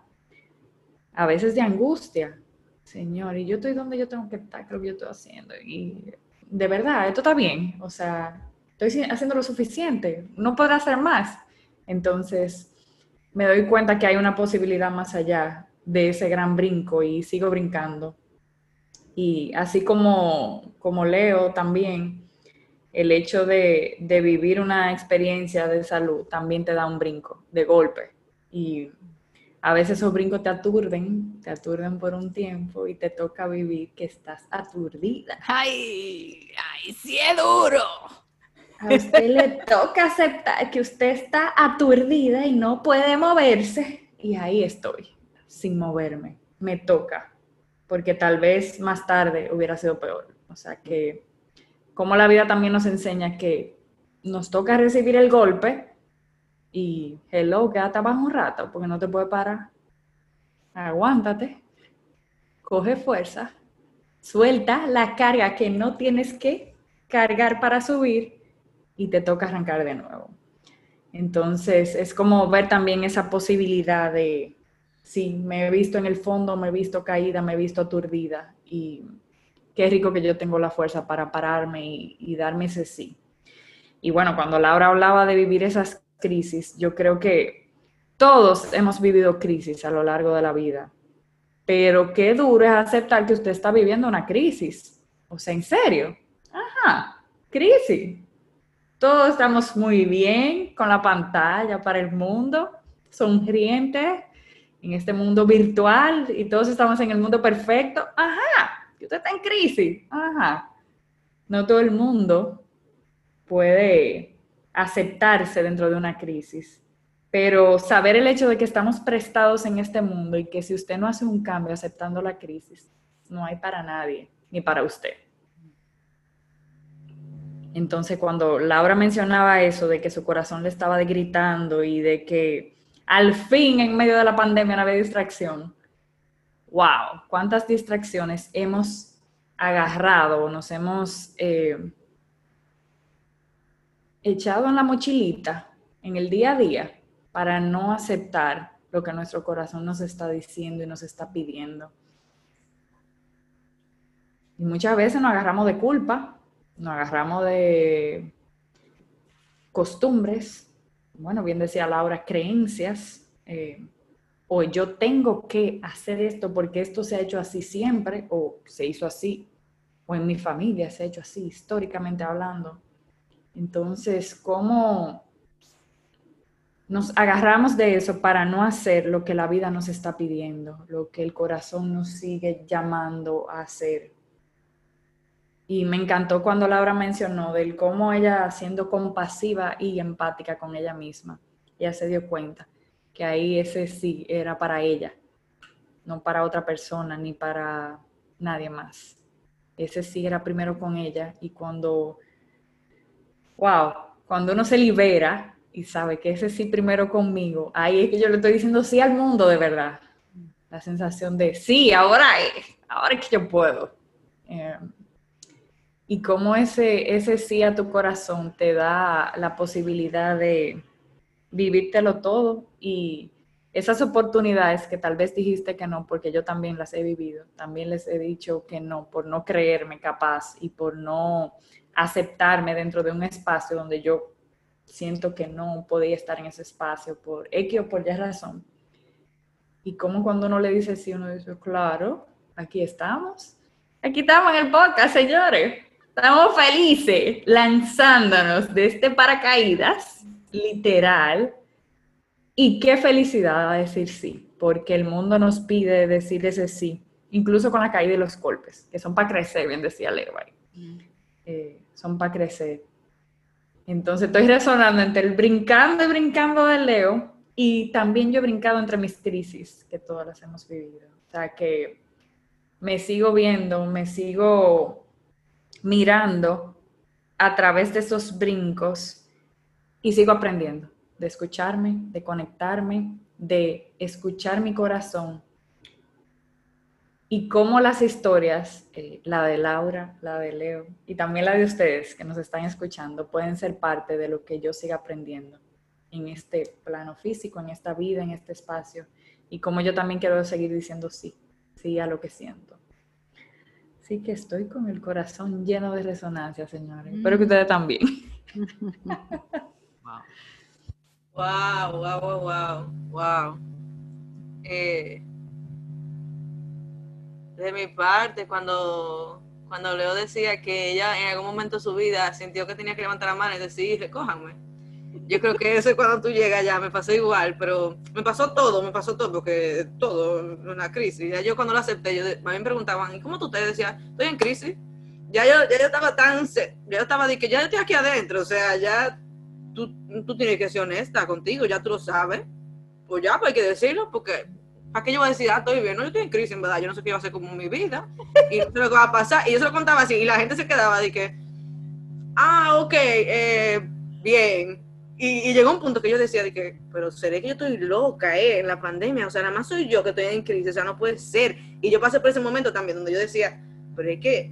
B: a veces de angustia. Señor, y yo estoy donde yo tengo que estar, creo que yo estoy haciendo. Y de verdad, esto está bien. O sea, estoy haciendo lo suficiente, no puedo hacer más. Entonces, me doy cuenta que hay una posibilidad más allá de ese gran brinco y sigo brincando. Y así como, como leo también, el hecho de, de, vivir una experiencia de salud también te da un brinco de golpe. Y a veces esos brincos te aturden, te aturden por un tiempo y te toca vivir que estás aturdida.
A: ¡Ay! ¡Ay, sí es duro!
B: A usted le toca aceptar que usted está aturdida y no puede moverse. Y ahí estoy, sin moverme. Me toca, porque tal vez más tarde hubiera sido peor. O sea que, como la vida también nos enseña que nos toca recibir el golpe y, hello, quédate abajo un rato, porque no te puede parar. Aguántate, coge fuerza, suelta la carga que no tienes que cargar para subir y te toca arrancar de nuevo. Entonces, es como ver también esa posibilidad de, sí, me he visto en el fondo, me he visto caída, me he visto aturdida y qué rico que yo tengo la fuerza para pararme y, darme ese sí. Y bueno, cuando Laura hablaba de vivir esas crisis, yo creo que todos hemos vivido crisis a lo largo de la vida, pero qué duro es aceptar que usted está viviendo una crisis. O sea, en serio. Ajá, crisis todos estamos muy bien con la pantalla para el mundo, sonrientes en este mundo virtual y todos estamos en el mundo perfecto. Ajá, usted está en crisis. Ajá. No todo el mundo puede aceptarse dentro de una crisis, pero saber el hecho de que estamos prestados en este mundo y que si usted no hace un cambio aceptando la crisis, no hay para nadie, ni para usted. Entonces, cuando Laura mencionaba eso, de que su corazón le estaba gritando y de que al fin en medio de la pandemia no había distracción, wow, cuántas distracciones hemos agarrado, nos hemos eh, echado en la mochilita en el día a día para no aceptar lo que nuestro corazón nos está diciendo y nos está pidiendo. Y muchas veces nos agarramos de culpa nos agarramos de costumbres, bueno, bien decía Laura, creencias, eh, o yo tengo que hacer esto porque esto se ha hecho así siempre, o se hizo así, o en mi familia se ha hecho así, históricamente hablando. Entonces, ¿cómo nos agarramos de eso para no hacer lo que la vida nos está pidiendo, lo que el corazón nos sigue llamando a hacer? Y me encantó cuando Laura mencionó del cómo ella, siendo compasiva y empática con ella misma, ella se dio cuenta que ahí ese sí era para ella, no para otra persona ni para nadie más. Ese sí era primero con ella y cuando, wow, cuando uno se libera y sabe que ese sí primero conmigo, ahí es que yo le estoy diciendo sí al mundo de verdad. La sensación de sí, ahora es, ahora es que yo puedo. Eh, y cómo ese, ese sí a tu corazón te da la posibilidad de vivírtelo todo y esas oportunidades que tal vez dijiste que no, porque yo también las he vivido, también les he dicho que no, por no creerme capaz y por no aceptarme dentro de un espacio donde yo siento que no podía estar en ese espacio por X o por Y razón. Y como cuando uno le dice sí, uno dice, claro, aquí estamos. Aquí estamos en el podcast, señores. Estamos felices lanzándonos de este paracaídas, literal. Y qué felicidad a decir sí, porque el mundo nos pide decir ese sí, incluso con la caída y los golpes, que son para crecer, bien decía Leo eh, son para crecer. Entonces estoy resonando entre el brincando y brincando de Leo y también yo he brincado entre mis crisis, que todas las hemos vivido. O sea, que me sigo viendo, me sigo mirando a través de esos brincos y sigo aprendiendo de escucharme, de conectarme, de escuchar mi corazón y cómo las historias, eh, la de Laura, la de Leo y también la de ustedes que nos están escuchando, pueden ser parte de lo que yo siga aprendiendo en este plano físico, en esta vida, en este espacio y como yo también quiero seguir diciendo sí, sí a lo que siento. Sí que estoy con el corazón lleno de resonancia, señores. Espero que ustedes también.
D: Wow, wow, wow, wow, wow. Eh, de mi parte, cuando, cuando Leo decía que ella en algún momento de su vida sintió que tenía que levantar la mano y decir, recójanme. Yo creo que eso es cuando tú llegas ya, me pasó igual, pero me pasó todo, me pasó todo, porque todo, una crisis. Ya yo cuando lo acepté, yo, a mí me preguntaban, ¿y cómo tú te decías? Estoy en crisis. Ya yo, ya yo estaba tan, ya yo estaba de que ya estoy aquí adentro, o sea, ya tú, tú tienes que ser honesta contigo, ya tú lo sabes. Pues ya, pues hay que decirlo, porque ¿para qué yo voy a decir, ah, estoy bien? No, yo estoy en crisis, en verdad, yo no sé qué iba a hacer con mi vida, y no sé lo que va a pasar. Y yo se lo contaba así, y la gente se quedaba de que, ah, ok, eh, bien. Y, llegó un punto que yo decía de que, pero seré que yo estoy loca, eh, en la pandemia, o sea, nada más soy yo que estoy en crisis, o sea, no puede ser. Y yo pasé por ese momento también, donde yo decía, pero es que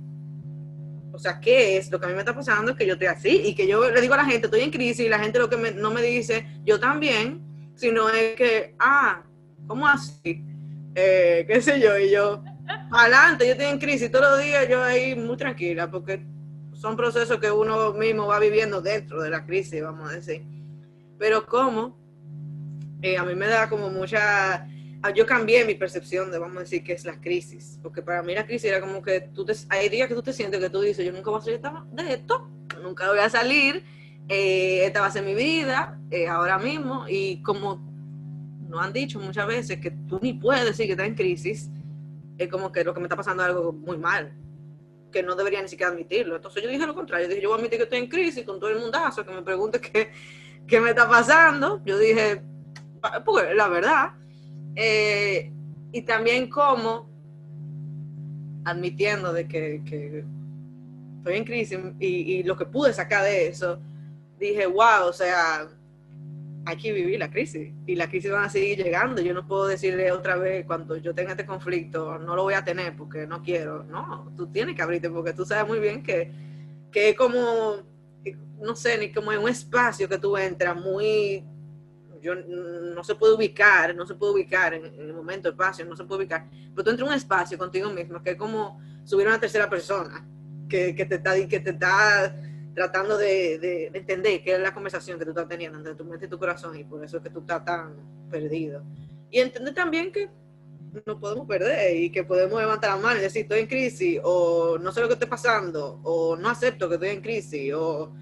D: o sea, ¿qué es? Lo que a mí me está pasando es que yo estoy así y que yo le digo a la gente, estoy en crisis y la gente lo que no me dice, yo también, sino es que, ah, ¿cómo así? Eh, ¿Qué sé yo? Y yo, adelante, yo estoy en crisis todos los días, yo ahí muy tranquila, porque son procesos que uno mismo va viviendo dentro de la crisis, vamos a decir. Pero ¿cómo? Eh, a mí me da como mucha Ah, yo cambié mi percepción de, vamos a decir, que es la crisis. Porque para mí la crisis era como que tú te, hay días que tú te sientes que tú dices, yo nunca voy a salir de esto, nunca voy a salir, eh, esta va a ser mi vida, eh, ahora mismo. Y como nos han dicho muchas veces que tú ni puedes decir que estás en crisis, es como que lo que me está pasando es algo muy mal, que no debería ni siquiera admitirlo. Entonces yo dije lo contrario, yo dije, yo voy a admitir que estoy en crisis con todo el mundazo, que me pregunte qué, qué me está pasando. Yo dije, pues la verdad. Eh, y también como admitiendo de que, estoy en crisis y, lo que pude sacar de eso, dije, wow, o sea, hay que vivir la crisis y la crisis van a seguir llegando. Yo no puedo decirle otra vez cuando yo tenga este conflicto, no lo voy a tener porque no quiero. No, tú tienes que abrirte porque tú sabes muy bien que, que es como, no sé, ni como en un espacio que tú entras muy yo no se puede ubicar, no se puede ubicar en, el momento, espacio, no se puede ubicar, pero tú entras en un espacio contigo mismo que es como subir a una tercera persona que, que te, está, que te está tratando de, de, entender qué es la conversación que tú estás teniendo entre tu mente y tu corazón y por eso es que tú estás tan perdido. Y entender también que no podemos perder y que podemos levantar la mano y decir estoy en crisis o no sé lo que está pasando o no acepto que estoy en crisis o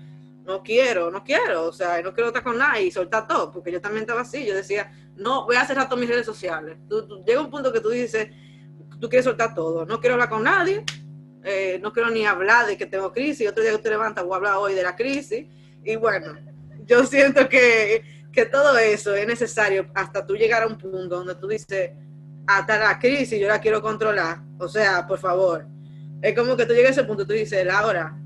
D: no quiero, no quiero, o sea, no quiero estar con nadie y soltar todo, porque yo también estaba así, yo decía, no, voy a cerrar todas mis redes sociales. llega un punto que tú dices, tú quieres soltar todo, no quiero hablar con nadie, eh, no quiero ni hablar de que tengo crisis, otro día que te levantas, voy a hablar hoy de la crisis, y bueno, yo siento que, que todo eso es necesario hasta tú llegar a un punto donde tú dices, hasta la crisis yo la quiero controlar, o sea, por favor, es como que tú llegas a ese punto, tú dices, Laura,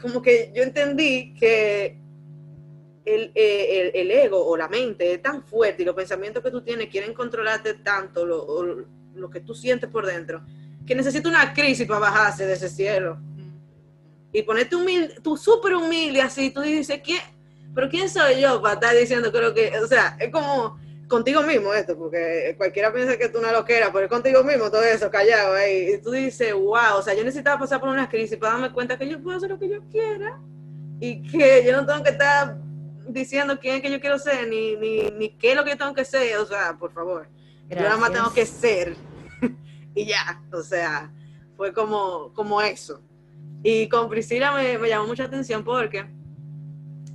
D: como que yo entendí que eh, el, ego o la mente es tan fuerte y los pensamientos que tú tienes quieren controlarte tanto, lo, lo que tú sientes por dentro, que necesita una crisis para bajarse de ese cielo. Y ponerte humilde, tú súper humilde así, tú dices, ¿quién? ¿Pero quién soy yo para estar diciendo creo que, o sea, es como contigo mismo esto, porque cualquiera piensa que tú no lo quieras, pero es contigo mismo todo eso, callado ahí. Y tú dices, wow, o sea, yo necesitaba pasar por una crisis para darme cuenta que yo puedo hacer lo que yo quiera y que yo no tengo que estar diciendo quién es que yo quiero ser, ni, ni, ni qué es lo que yo tengo que ser, o sea, por favor. Yo nada más tengo que ser y ya, o sea, fue como, como eso. Y con Priscila me, me llamó mucha atención porque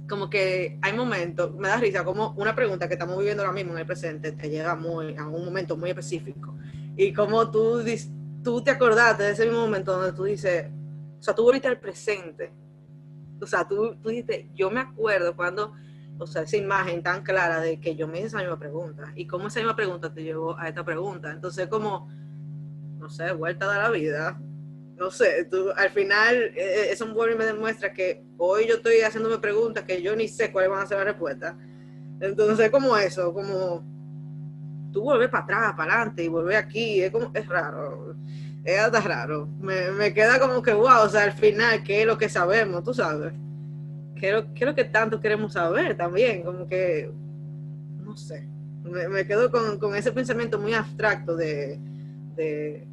D: como que hay momentos, me da risa, como una pregunta que estamos viviendo ahora mismo en el presente te llega muy, a un momento muy específico. Y como tú, tú te acordaste de ese mismo momento donde tú dices, o sea, tú volviste al presente. O sea, tú, tú dijiste, yo me acuerdo cuando, o sea, esa imagen tan clara de que yo me hice esa misma pregunta y cómo esa misma pregunta te llevó a esta pregunta. Entonces, como, no sé, vuelta de la vida. No sé, tú, al final, eh, eso vuelve y me demuestra que hoy yo estoy haciéndome preguntas que yo ni sé cuáles van a ser las respuestas. Entonces, como eso, como tú vuelves para atrás, para adelante y vuelves aquí, es como, es raro, es hasta raro. Me, me, queda como que, wow, o sea, al final, ¿qué es lo que sabemos? Tú sabes. ¿Qué es lo, qué es lo que tanto queremos saber también? Como que, no sé, me, me quedo con, con, ese pensamiento muy abstracto de, de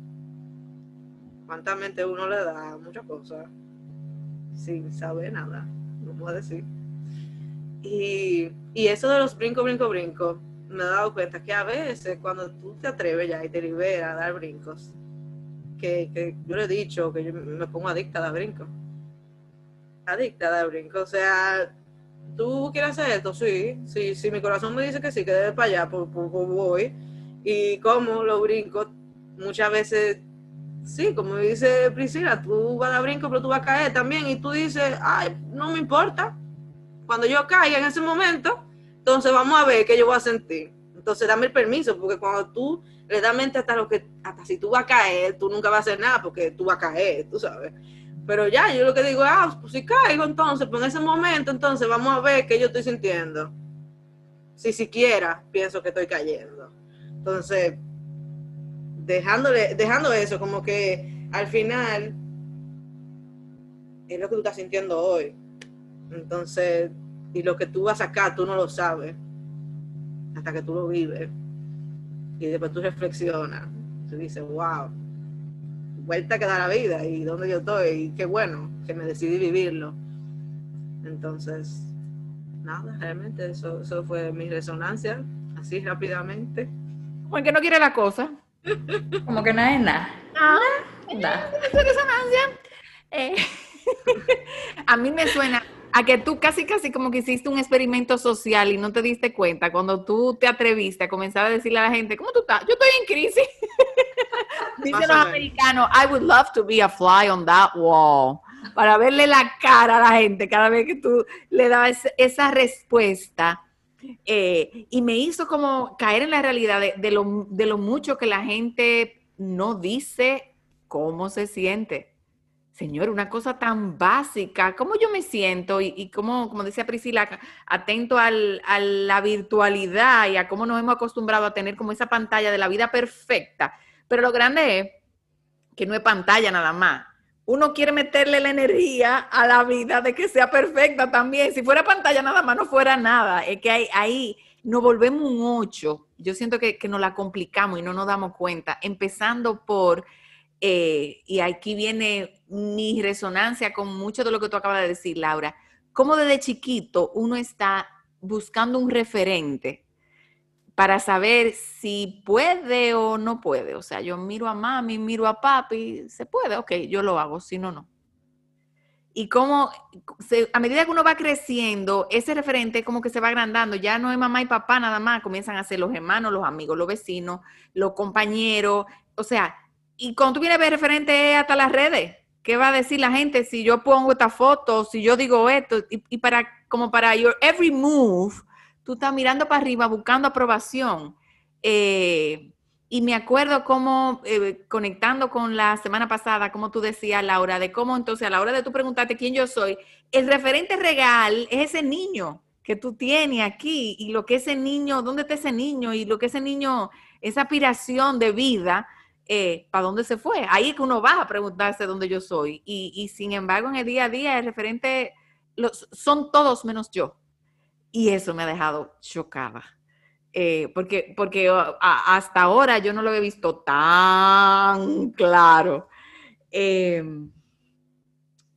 D: cuánta mente uno le da a muchas cosas sin saber nada, no puedo decir. Y, y eso de los brinco, brinco, brinco, me he dado cuenta que a veces cuando tú te atreves ya y te liberas a dar brincos, que, que yo le he dicho que yo me pongo adicta a dar brincos. Adicta a dar brincos. O sea, tú quieres hacer esto, sí, sí, si mi corazón me dice que sí, que debe para allá, pues, voy. Y como los brincos, muchas veces, sí, como dice Priscila, tú vas a brinco, pero tú vas a caer también. Y tú dices, ay, no me importa. Cuando yo caiga en ese momento, entonces vamos a ver qué yo voy a sentir. Entonces dame el permiso, porque cuando tú le das mente hasta lo que, hasta si tú vas a caer, tú nunca vas a hacer nada porque tú vas a caer, tú sabes. Pero ya, yo lo que digo ah, pues si caigo entonces, pues en ese momento, entonces vamos a ver qué yo estoy sintiendo. Si siquiera pienso que estoy cayendo. Entonces, dejándole, dejando eso, como que al final es lo que tú estás sintiendo hoy. Entonces, y lo que tú vas a sacar, tú no lo sabes hasta que tú lo vives. Y después tú reflexionas. Tú dices, wow, vuelta que da la vida y dónde yo estoy. Y qué bueno que me decidí vivirlo. Entonces, nada, realmente eso, eso fue mi resonancia, así rápidamente.
A: Como que no quiere la cosa.
B: Como que nada es nada.
A: Ah, nada. resonancia. Eh, a mí me suena a que tú casi, casi como que hiciste un experimento social y no te diste cuenta cuando tú te atreviste a comenzar a decirle a la gente, ¿cómo tú estás? Yo estoy en crisis. Dicen los americanos, I would love to be a fly on that wall. Para verle la cara a la gente cada vez que tú le dabas esa respuesta. Eh, y me hizo como caer en la realidad de, lo, de lo mucho que la gente no dice cómo se siente. Señor, una cosa tan básica, ¿cómo yo me siento? Y, y cómo, como decía Priscila, atento al, a la virtualidad y a cómo nos hemos acostumbrado a tener como esa pantalla de la vida perfecta. Pero lo grande es que no es pantalla nada más. Uno quiere meterle la energía a la vida de que sea perfecta también. Si fuera pantalla nada más, no fuera nada. Es que ahí, ahí nos volvemos un ocho. Yo siento que, que nos la complicamos y no nos damos cuenta. Empezando por eh, y aquí viene mi resonancia con mucho de lo que tú acabas de decir, Laura, cómo desde chiquito uno está buscando un referente para saber si puede o no puede. O sea, yo miro a mami, miro a papi, se puede, ok, yo lo hago, si no, no. Y cómo a medida que uno va creciendo, ese referente como que se va agrandando, ya no es mamá y papá nada más, comienzan a ser los hermanos, los amigos, los vecinos, los compañeros, o sea, y cuando tú vienes a ver referente hasta las redes, ¿qué va a decir la gente si yo pongo esta foto, si yo digo esto? Y, para, como para your every move, tú estás mirando para arriba buscando aprobación. Eh, y me acuerdo cómo, eh, conectando con la semana pasada, como tú decías, Laura, de cómo entonces a la hora de tú preguntarte quién yo soy, el referente regal es ese niño que tú tienes aquí y lo que ese niño, dónde está ese niño y lo que ese niño, esa aspiración de vida eh, ¿para dónde se fue? Ahí es que uno va a preguntarse dónde yo soy. Y, y sin embargo, en el día a día, el referente los, son todos menos yo. Y eso me ha dejado chocada. Eh, porque, porque a, hasta ahora yo no lo he visto tan claro.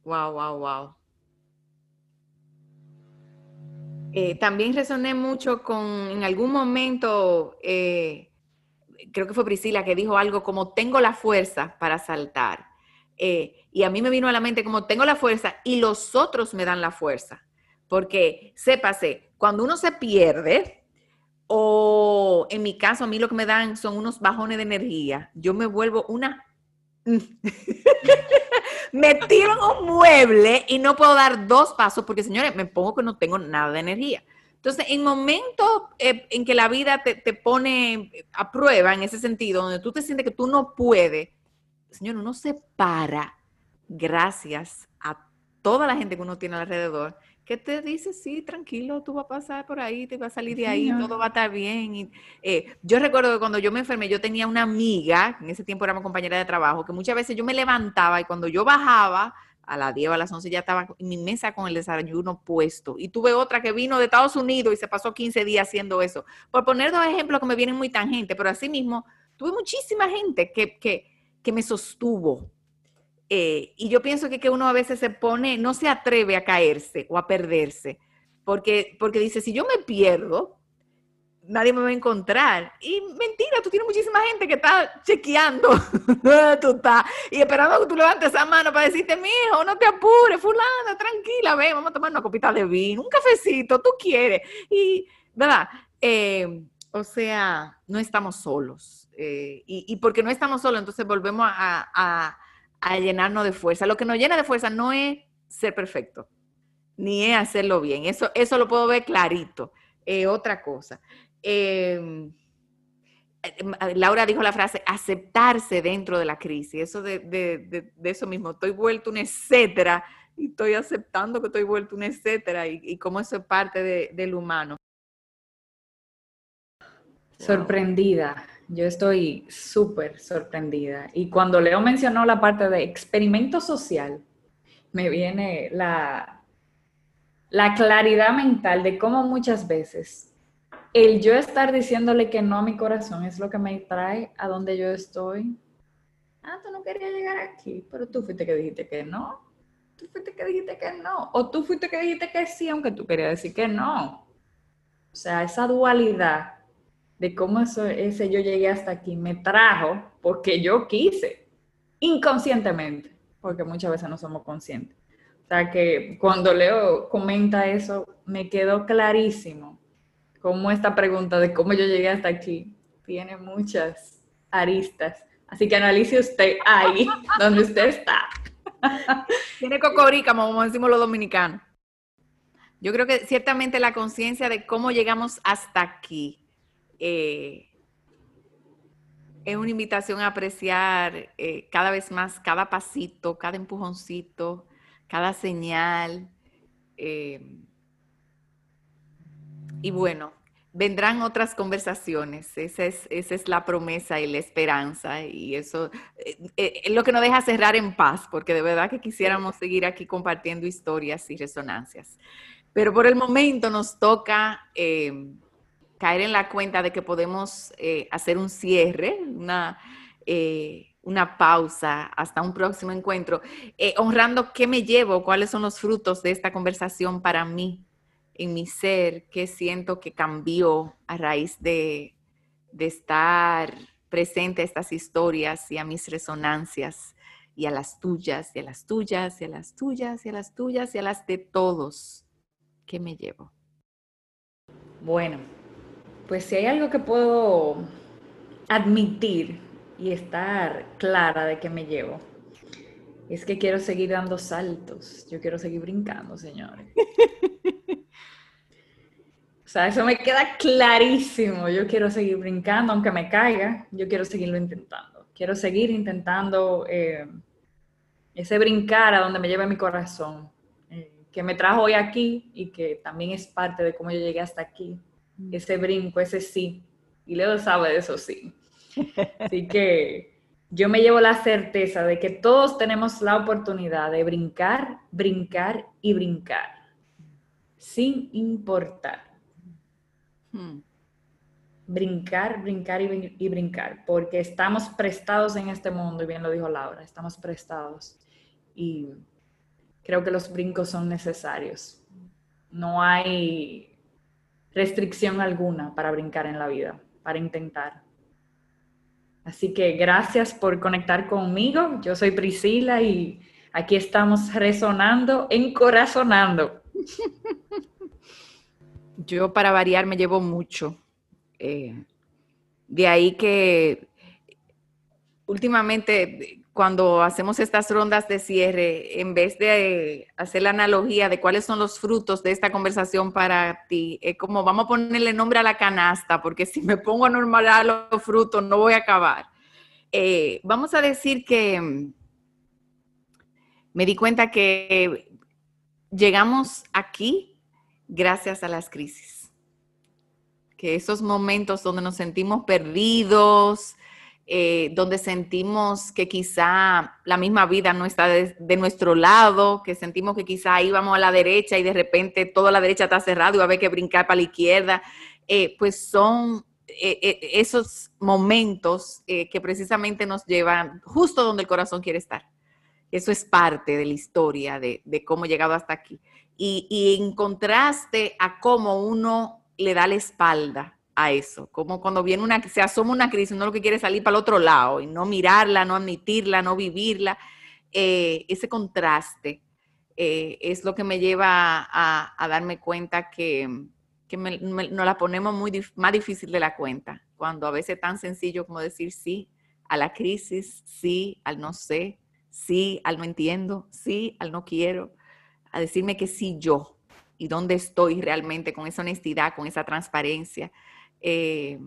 A: Wow, wow, wow. también resoné mucho con, en algún momento, eh, creo que fue Priscila que dijo algo como tengo la fuerza para saltar. Eh, y a mí me vino a la mente como tengo la fuerza y los otros me dan la fuerza. Porque sépase, cuando uno se pierde, o en mi caso a mí lo que me dan son unos bajones de energía, yo me vuelvo una... me tiro en un mueble y no puedo dar dos pasos porque, señores, me pongo que no tengo nada de energía. Entonces, en momentos eh, en que la vida te, te, pone a prueba en ese sentido, donde tú te sientes que tú no puedes, señor, uno se para gracias a toda la gente que uno tiene alrededor que te dice, sí, tranquilo, tú vas a pasar por ahí, te vas a salir de ahí, todo va a estar bien. Y, eh, yo recuerdo que cuando yo me enfermé, yo tenía una amiga, en ese tiempo éramos compañera de trabajo, que muchas veces yo me levantaba y cuando yo bajaba, a las 10 o a las 11 ya estaba en mi mesa con el desayuno puesto. Y tuve otra que vino de Estados Unidos y se pasó 15 días haciendo eso. Por poner dos ejemplos que me vienen muy tangentes, pero así mismo tuve muchísima gente que, que, que me sostuvo eh, y yo pienso que, que, uno a veces se pone, no se atreve a caerse o a perderse, porque, porque dice, si yo me pierdo, nadie me va a encontrar. Y mentira, tú tienes muchísima gente que está chequeando, tú estás, y esperando que tú levantes esa mano para decirte, mijo, no te apures, fulana, tranquila, ven, vamos a tomar una copita de vino, un cafecito, tú quieres. Y, ¿verdad? Eh, o sea, no estamos solos. Eh, y, y, porque no estamos solos, entonces volvemos a, a a llenarnos de fuerza. Lo que nos llena de fuerza no es ser perfecto, ni es hacerlo bien. Eso, eso lo puedo ver clarito. otra cosa. Em, eh, Laura dijo la frase, aceptarse dentro de la crisis. Eso de, de, de, eso mismo, estoy vuelto un etcétera y estoy aceptando que estoy vuelto un etcétera y, y cómo eso es parte del humano.
B: Sorprendida. Yo estoy súper sorprendida. Y cuando Leo mencionó la parte de experimento social, me viene la, la claridad mental de cómo muchas veces el yo estar diciéndole que no a mi corazón es lo que me trae a donde yo estoy. Ah, tú no querías llegar aquí, pero tú fuiste que dijiste que no. Tú fuiste que dijiste que no. O tú fuiste que dijiste que sí, aunque tú querías decir que no. O sea, esa dualidad de cómo eso, ese yo llegué hasta aquí me trajo porque yo quise, inconscientemente, porque muchas veces no somos conscientes. O sea que cuando Leo comenta eso, me quedó clarísimo cómo esta pregunta de cómo yo llegué hasta aquí tiene muchas aristas. Así que analice usted ahí donde usted está.
A: Tiene cocorica, como decimos los dominicanos. Yo creo que ciertamente la conciencia de cómo llegamos hasta aquí eh, es una invitación a apreciar eh, cada vez más cada pasito, cada empujoncito, cada señal. Eh, y bueno, vendrán otras conversaciones. Esa es, esa es, la promesa y la esperanza. Y eso es lo que nos deja cerrar en paz, porque de verdad que quisiéramos seguir aquí compartiendo historias y resonancias. Pero por el momento nos toca caer en la cuenta de que podemos eh, hacer un cierre, una, eh, una pausa hasta un próximo encuentro, eh, honrando qué me llevo, cuáles son los frutos de esta conversación para mí, en mi ser, qué siento que cambió a raíz de, de estar presente a estas historias y a mis resonancias y a las tuyas, y a las tuyas, y a las tuyas, y a las tuyas, y a las de todos. ¿Qué me llevo?
B: Bueno, pues si hay algo que puedo admitir y estar clara de que me llevo, es que quiero seguir dando saltos. Yo quiero seguir brincando, señores. o sea, eso me queda clarísimo. Yo quiero seguir brincando, aunque me caiga, yo quiero seguirlo intentando. Quiero seguir intentando eh, ese brincar a donde me lleve mi corazón, eh, que me trajo hoy aquí y que también es parte de cómo yo llegué hasta aquí ese brinco, ese sí. Y Leo sabe de eso sí. Así que yo me llevo la certeza de que todos tenemos la oportunidad de brincar, brincar y brincar, sin importar. Hmm. Brincar, brincar y, y, brincar, porque estamos prestados en este mundo, y bien lo dijo Laura, estamos prestados. Y creo que los brincos son necesarios. No hay restricción alguna para brincar en la vida, para intentar. Así que gracias por conectar conmigo. Yo soy Priscila y aquí estamos resonando, encorazonando.
A: Yo para variar me llevo mucho. Eh, de ahí que últimamente cuando hacemos estas rondas de cierre, en vez de hacer la analogía de cuáles son los frutos de esta conversación para ti, es como vamos a ponerle nombre a la canasta, porque si me pongo a normalar los frutos no voy a acabar. Eh, vamos a decir que mm, me di cuenta que llegamos aquí gracias a las crisis. Que esos momentos donde nos sentimos perdidos, eh, donde sentimos que quizá la misma vida no está de, nuestro lado, que sentimos que quizá íbamos a la derecha y de repente toda la derecha está cerrado y va a haber que brincar para la izquierda, eh, pues son eh, esos momentos que precisamente nos llevan justo donde el corazón quiere estar. Eso es parte de la historia de, cómo he llegado hasta aquí. Y en contraste a cómo uno le da la espalda a eso, como cuando viene una, se asoma una crisis, uno lo que quiere es salir para el otro lado y no mirarla, no admitirla, no vivirla. Eh, ese contraste eh, es lo que me lleva a, darme cuenta que, que nos la ponemos muy más difícil de la cuenta, cuando a veces es tan sencillo como decir sí a la crisis, sí al no sé, sí al no entiendo, sí al no quiero, a decirme que sí yo y dónde estoy realmente con esa honestidad, con esa transparencia. Eh,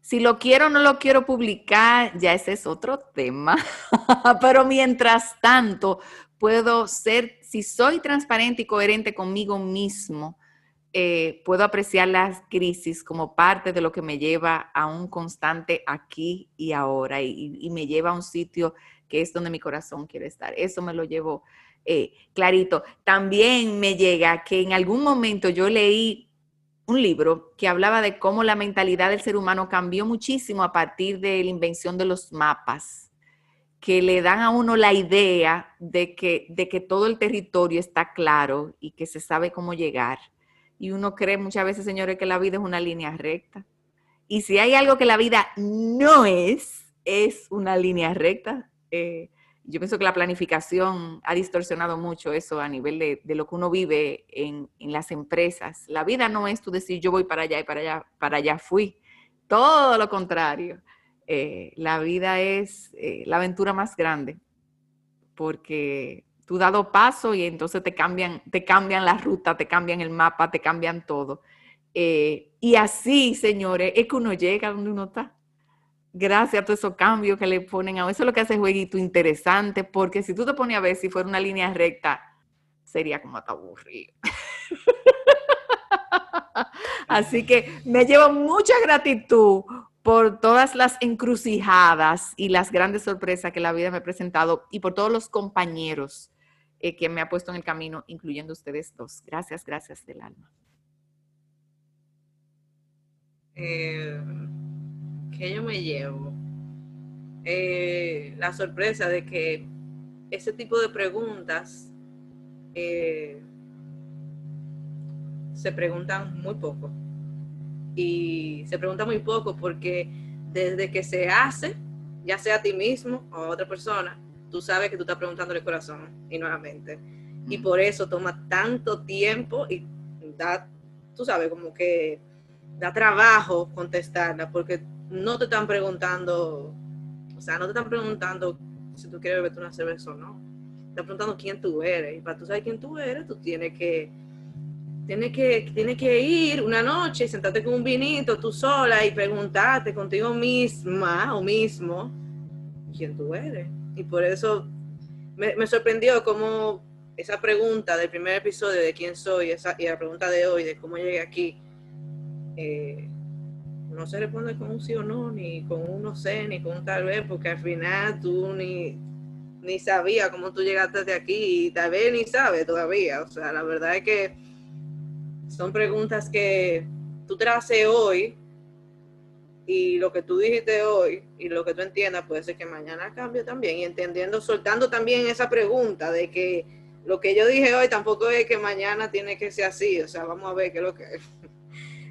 A: si lo quiero o no lo quiero publicar, ya ese es otro tema. Pero mientras tanto, puedo ser, si soy transparente y coherente conmigo mismo, eh, puedo apreciar las crisis como parte de lo que me lleva a un constante aquí y ahora y, me lleva a un sitio que es donde mi corazón quiere estar. Eso me lo llevo eh, clarito. También me llega que en algún momento yo leí un libro que hablaba de cómo la mentalidad del ser humano cambió muchísimo a partir de la invención de los mapas, que le dan a uno la idea de que, de que todo el territorio está claro y que se sabe cómo llegar. Y uno cree muchas veces, señores, que la vida es una línea recta. Y si hay algo que la vida no es, es una línea recta. Eh, yo pienso que la planificación ha distorsionado mucho eso a nivel de, lo que uno vive en, las empresas. La vida no es tú decir yo voy para allá y para allá, para allá fui. Todo lo contrario. Eh, la vida es eh, la aventura más grande porque tú dado paso y entonces te cambian, te cambian la ruta, te cambian el mapa, te cambian todo. Eh, y así, señores, es que uno llega donde uno está gracias a todos esos cambios que le ponen a eso es lo que hace el jueguito interesante, porque si tú te pones a ver si fuera una línea recta, sería como hasta aburrido. Así que me llevo mucha gratitud por todas las encrucijadas y las grandes sorpresas que la vida me ha presentado y por todos los compañeros eh, que me ha puesto en el camino, incluyendo ustedes dos. Gracias, gracias del alma.
D: Eh, que yo me llevo eh, la sorpresa de que ese tipo de preguntas eh, se preguntan muy poco. Y se pregunta muy poco porque desde que se hace, ya sea a ti mismo o a otra persona, tú sabes que tú estás preguntando el corazón y nuevamente. Y por eso toma tanto tiempo y da, tú sabes, como que da trabajo contestarla, porque no te están preguntando, o sea, no te están preguntando si tú quieres beber una cerveza o no. Te están preguntando quién tú eres. Y para tú saber quién tú eres, tú tienes que, tienes que, tienes que ir una noche, sentarte con un vinito, tú sola, y preguntarte contigo misma o mismo quién tú eres. Y por eso me, sorprendió cómo esa pregunta del primer episodio de quién soy esa, y la pregunta de hoy de cómo llegué aquí, eh, no se responde con un sí o no, ni con un no sé, ni con un tal vez, porque al final tú ni, ni sabías cómo tú llegaste de aquí y tal vez ni sabes todavía. O sea, la verdad es que son preguntas que tú te haces hoy y lo que tú dijiste hoy y lo que tú entiendas puede ser que mañana cambie también y entendiendo, soltando también esa pregunta de que lo que yo dije hoy tampoco es que mañana tiene que ser así, o sea, vamos a ver qué es lo que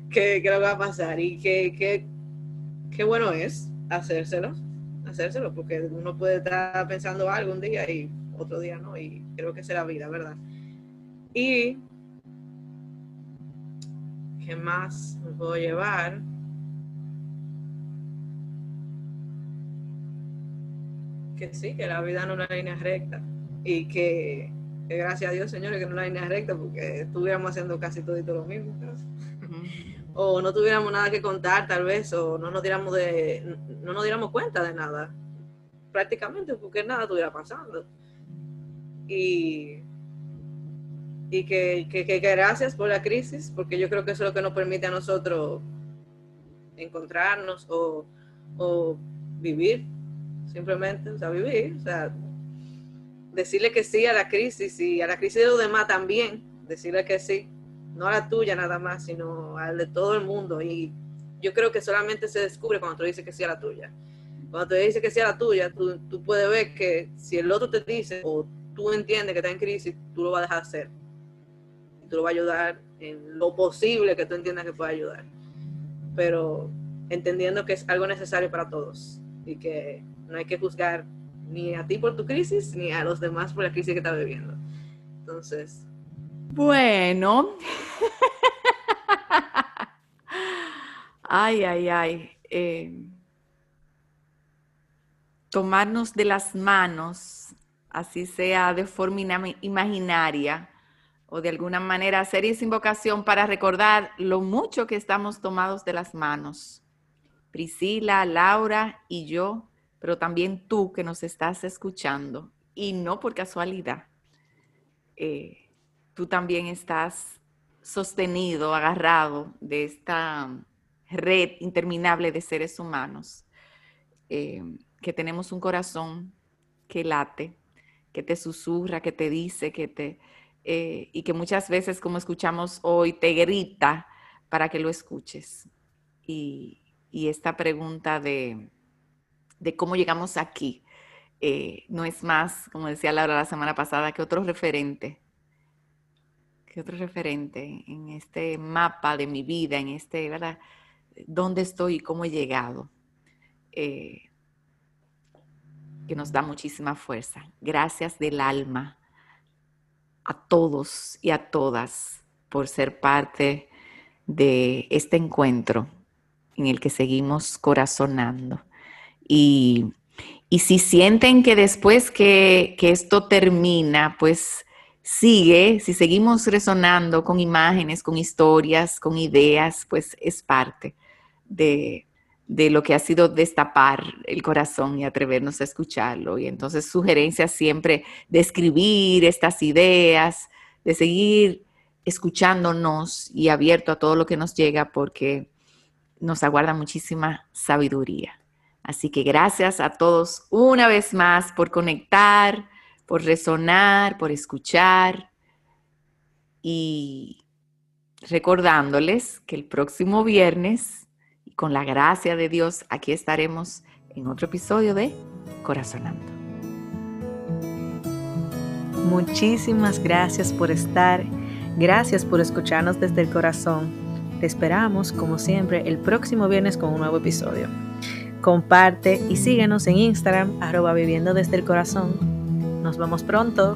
D: qué, qué va a pasar y qué, qué, qué bueno es hacérselo, hacérselo, porque uno puede estar pensando algo un día y otro día no, y creo que la vida, ¿verdad? Y, ¿qué más me puedo llevar? que sí, que la vida no es una línea recta y que, gracias a Dios, señores, que no es una línea recta porque estuviéramos haciendo casi todo y todo lo mismo. O no tuviéramos nada que contar, tal vez, o no nos diéramos, de, no nos diéramos cuenta de nada, prácticamente, porque nada estuviera pasando. Y, y que, que, que gracias por la crisis, porque yo creo que eso es lo que nos permite a nosotros encontrarnos o, o vivir simplemente, o sea, vivir, o sea, decirle que sí a la crisis y a la crisis de los demás también, decirle que sí, no a la tuya nada más, sino a la de todo el mundo. Y yo creo que solamente se descubre cuando tú dices que sí a la tuya. Cuando te dices que sí a la tuya, tú, tú puedes ver que si el otro te dice o tú entiendes que está en crisis, tú lo vas a dejar hacer. Tú lo vas a ayudar en lo posible que tú entiendas que puede ayudar. Pero entendiendo que es algo necesario para todos y que no hay que juzgar ni a ti por tu crisis, ni a los demás por la crisis que estás viviendo. Entonces.
A: Bueno. ay, ay, ay. Eh, tomarnos de las manos, así sea de forma imaginaria, o de alguna manera hacer esa invocación para recordar lo mucho que estamos tomados de las manos. Priscila, Laura y yo pero también tú que nos estás escuchando, y no por casualidad, eh, tú también estás sostenido, agarrado de esta red interminable de seres humanos, eh, que tenemos un corazón que late, que te susurra, que te dice, que te... Eh, y que muchas veces, como escuchamos hoy, te grita para que lo escuches. y esta pregunta de, de cómo llegamos aquí. Eh, no es más, como decía Laura la semana pasada, que otro referente, que otro referente en este mapa de mi vida, en este, ¿verdad? ¿Dónde estoy y cómo he llegado? Eh, que nos da muchísima fuerza. Gracias del alma a todos y a todas por ser parte de este encuentro en el que seguimos corazonando. Y, si sienten que después que, esto termina, pues sigue, si seguimos resonando con imágenes, con historias, con ideas, pues es parte de, lo que ha sido destapar el corazón y atrevernos a escucharlo. Y entonces sugerencias siempre de escribir estas ideas, de seguir escuchándonos y abierto a todo lo que nos llega porque nos aguarda muchísima sabiduría. Así que gracias a todos una vez más por conectar, por resonar, por escuchar y recordándoles que el próximo viernes, con la gracia de Dios, aquí estaremos en otro episodio de Corazonando.
E: Muchísimas gracias por estar, gracias por escucharnos desde el corazón. Te esperamos, como siempre, el próximo viernes con un nuevo episodio comparte y síguenos en Instagram, arroba viviendo desde el corazón. Nos vemos pronto.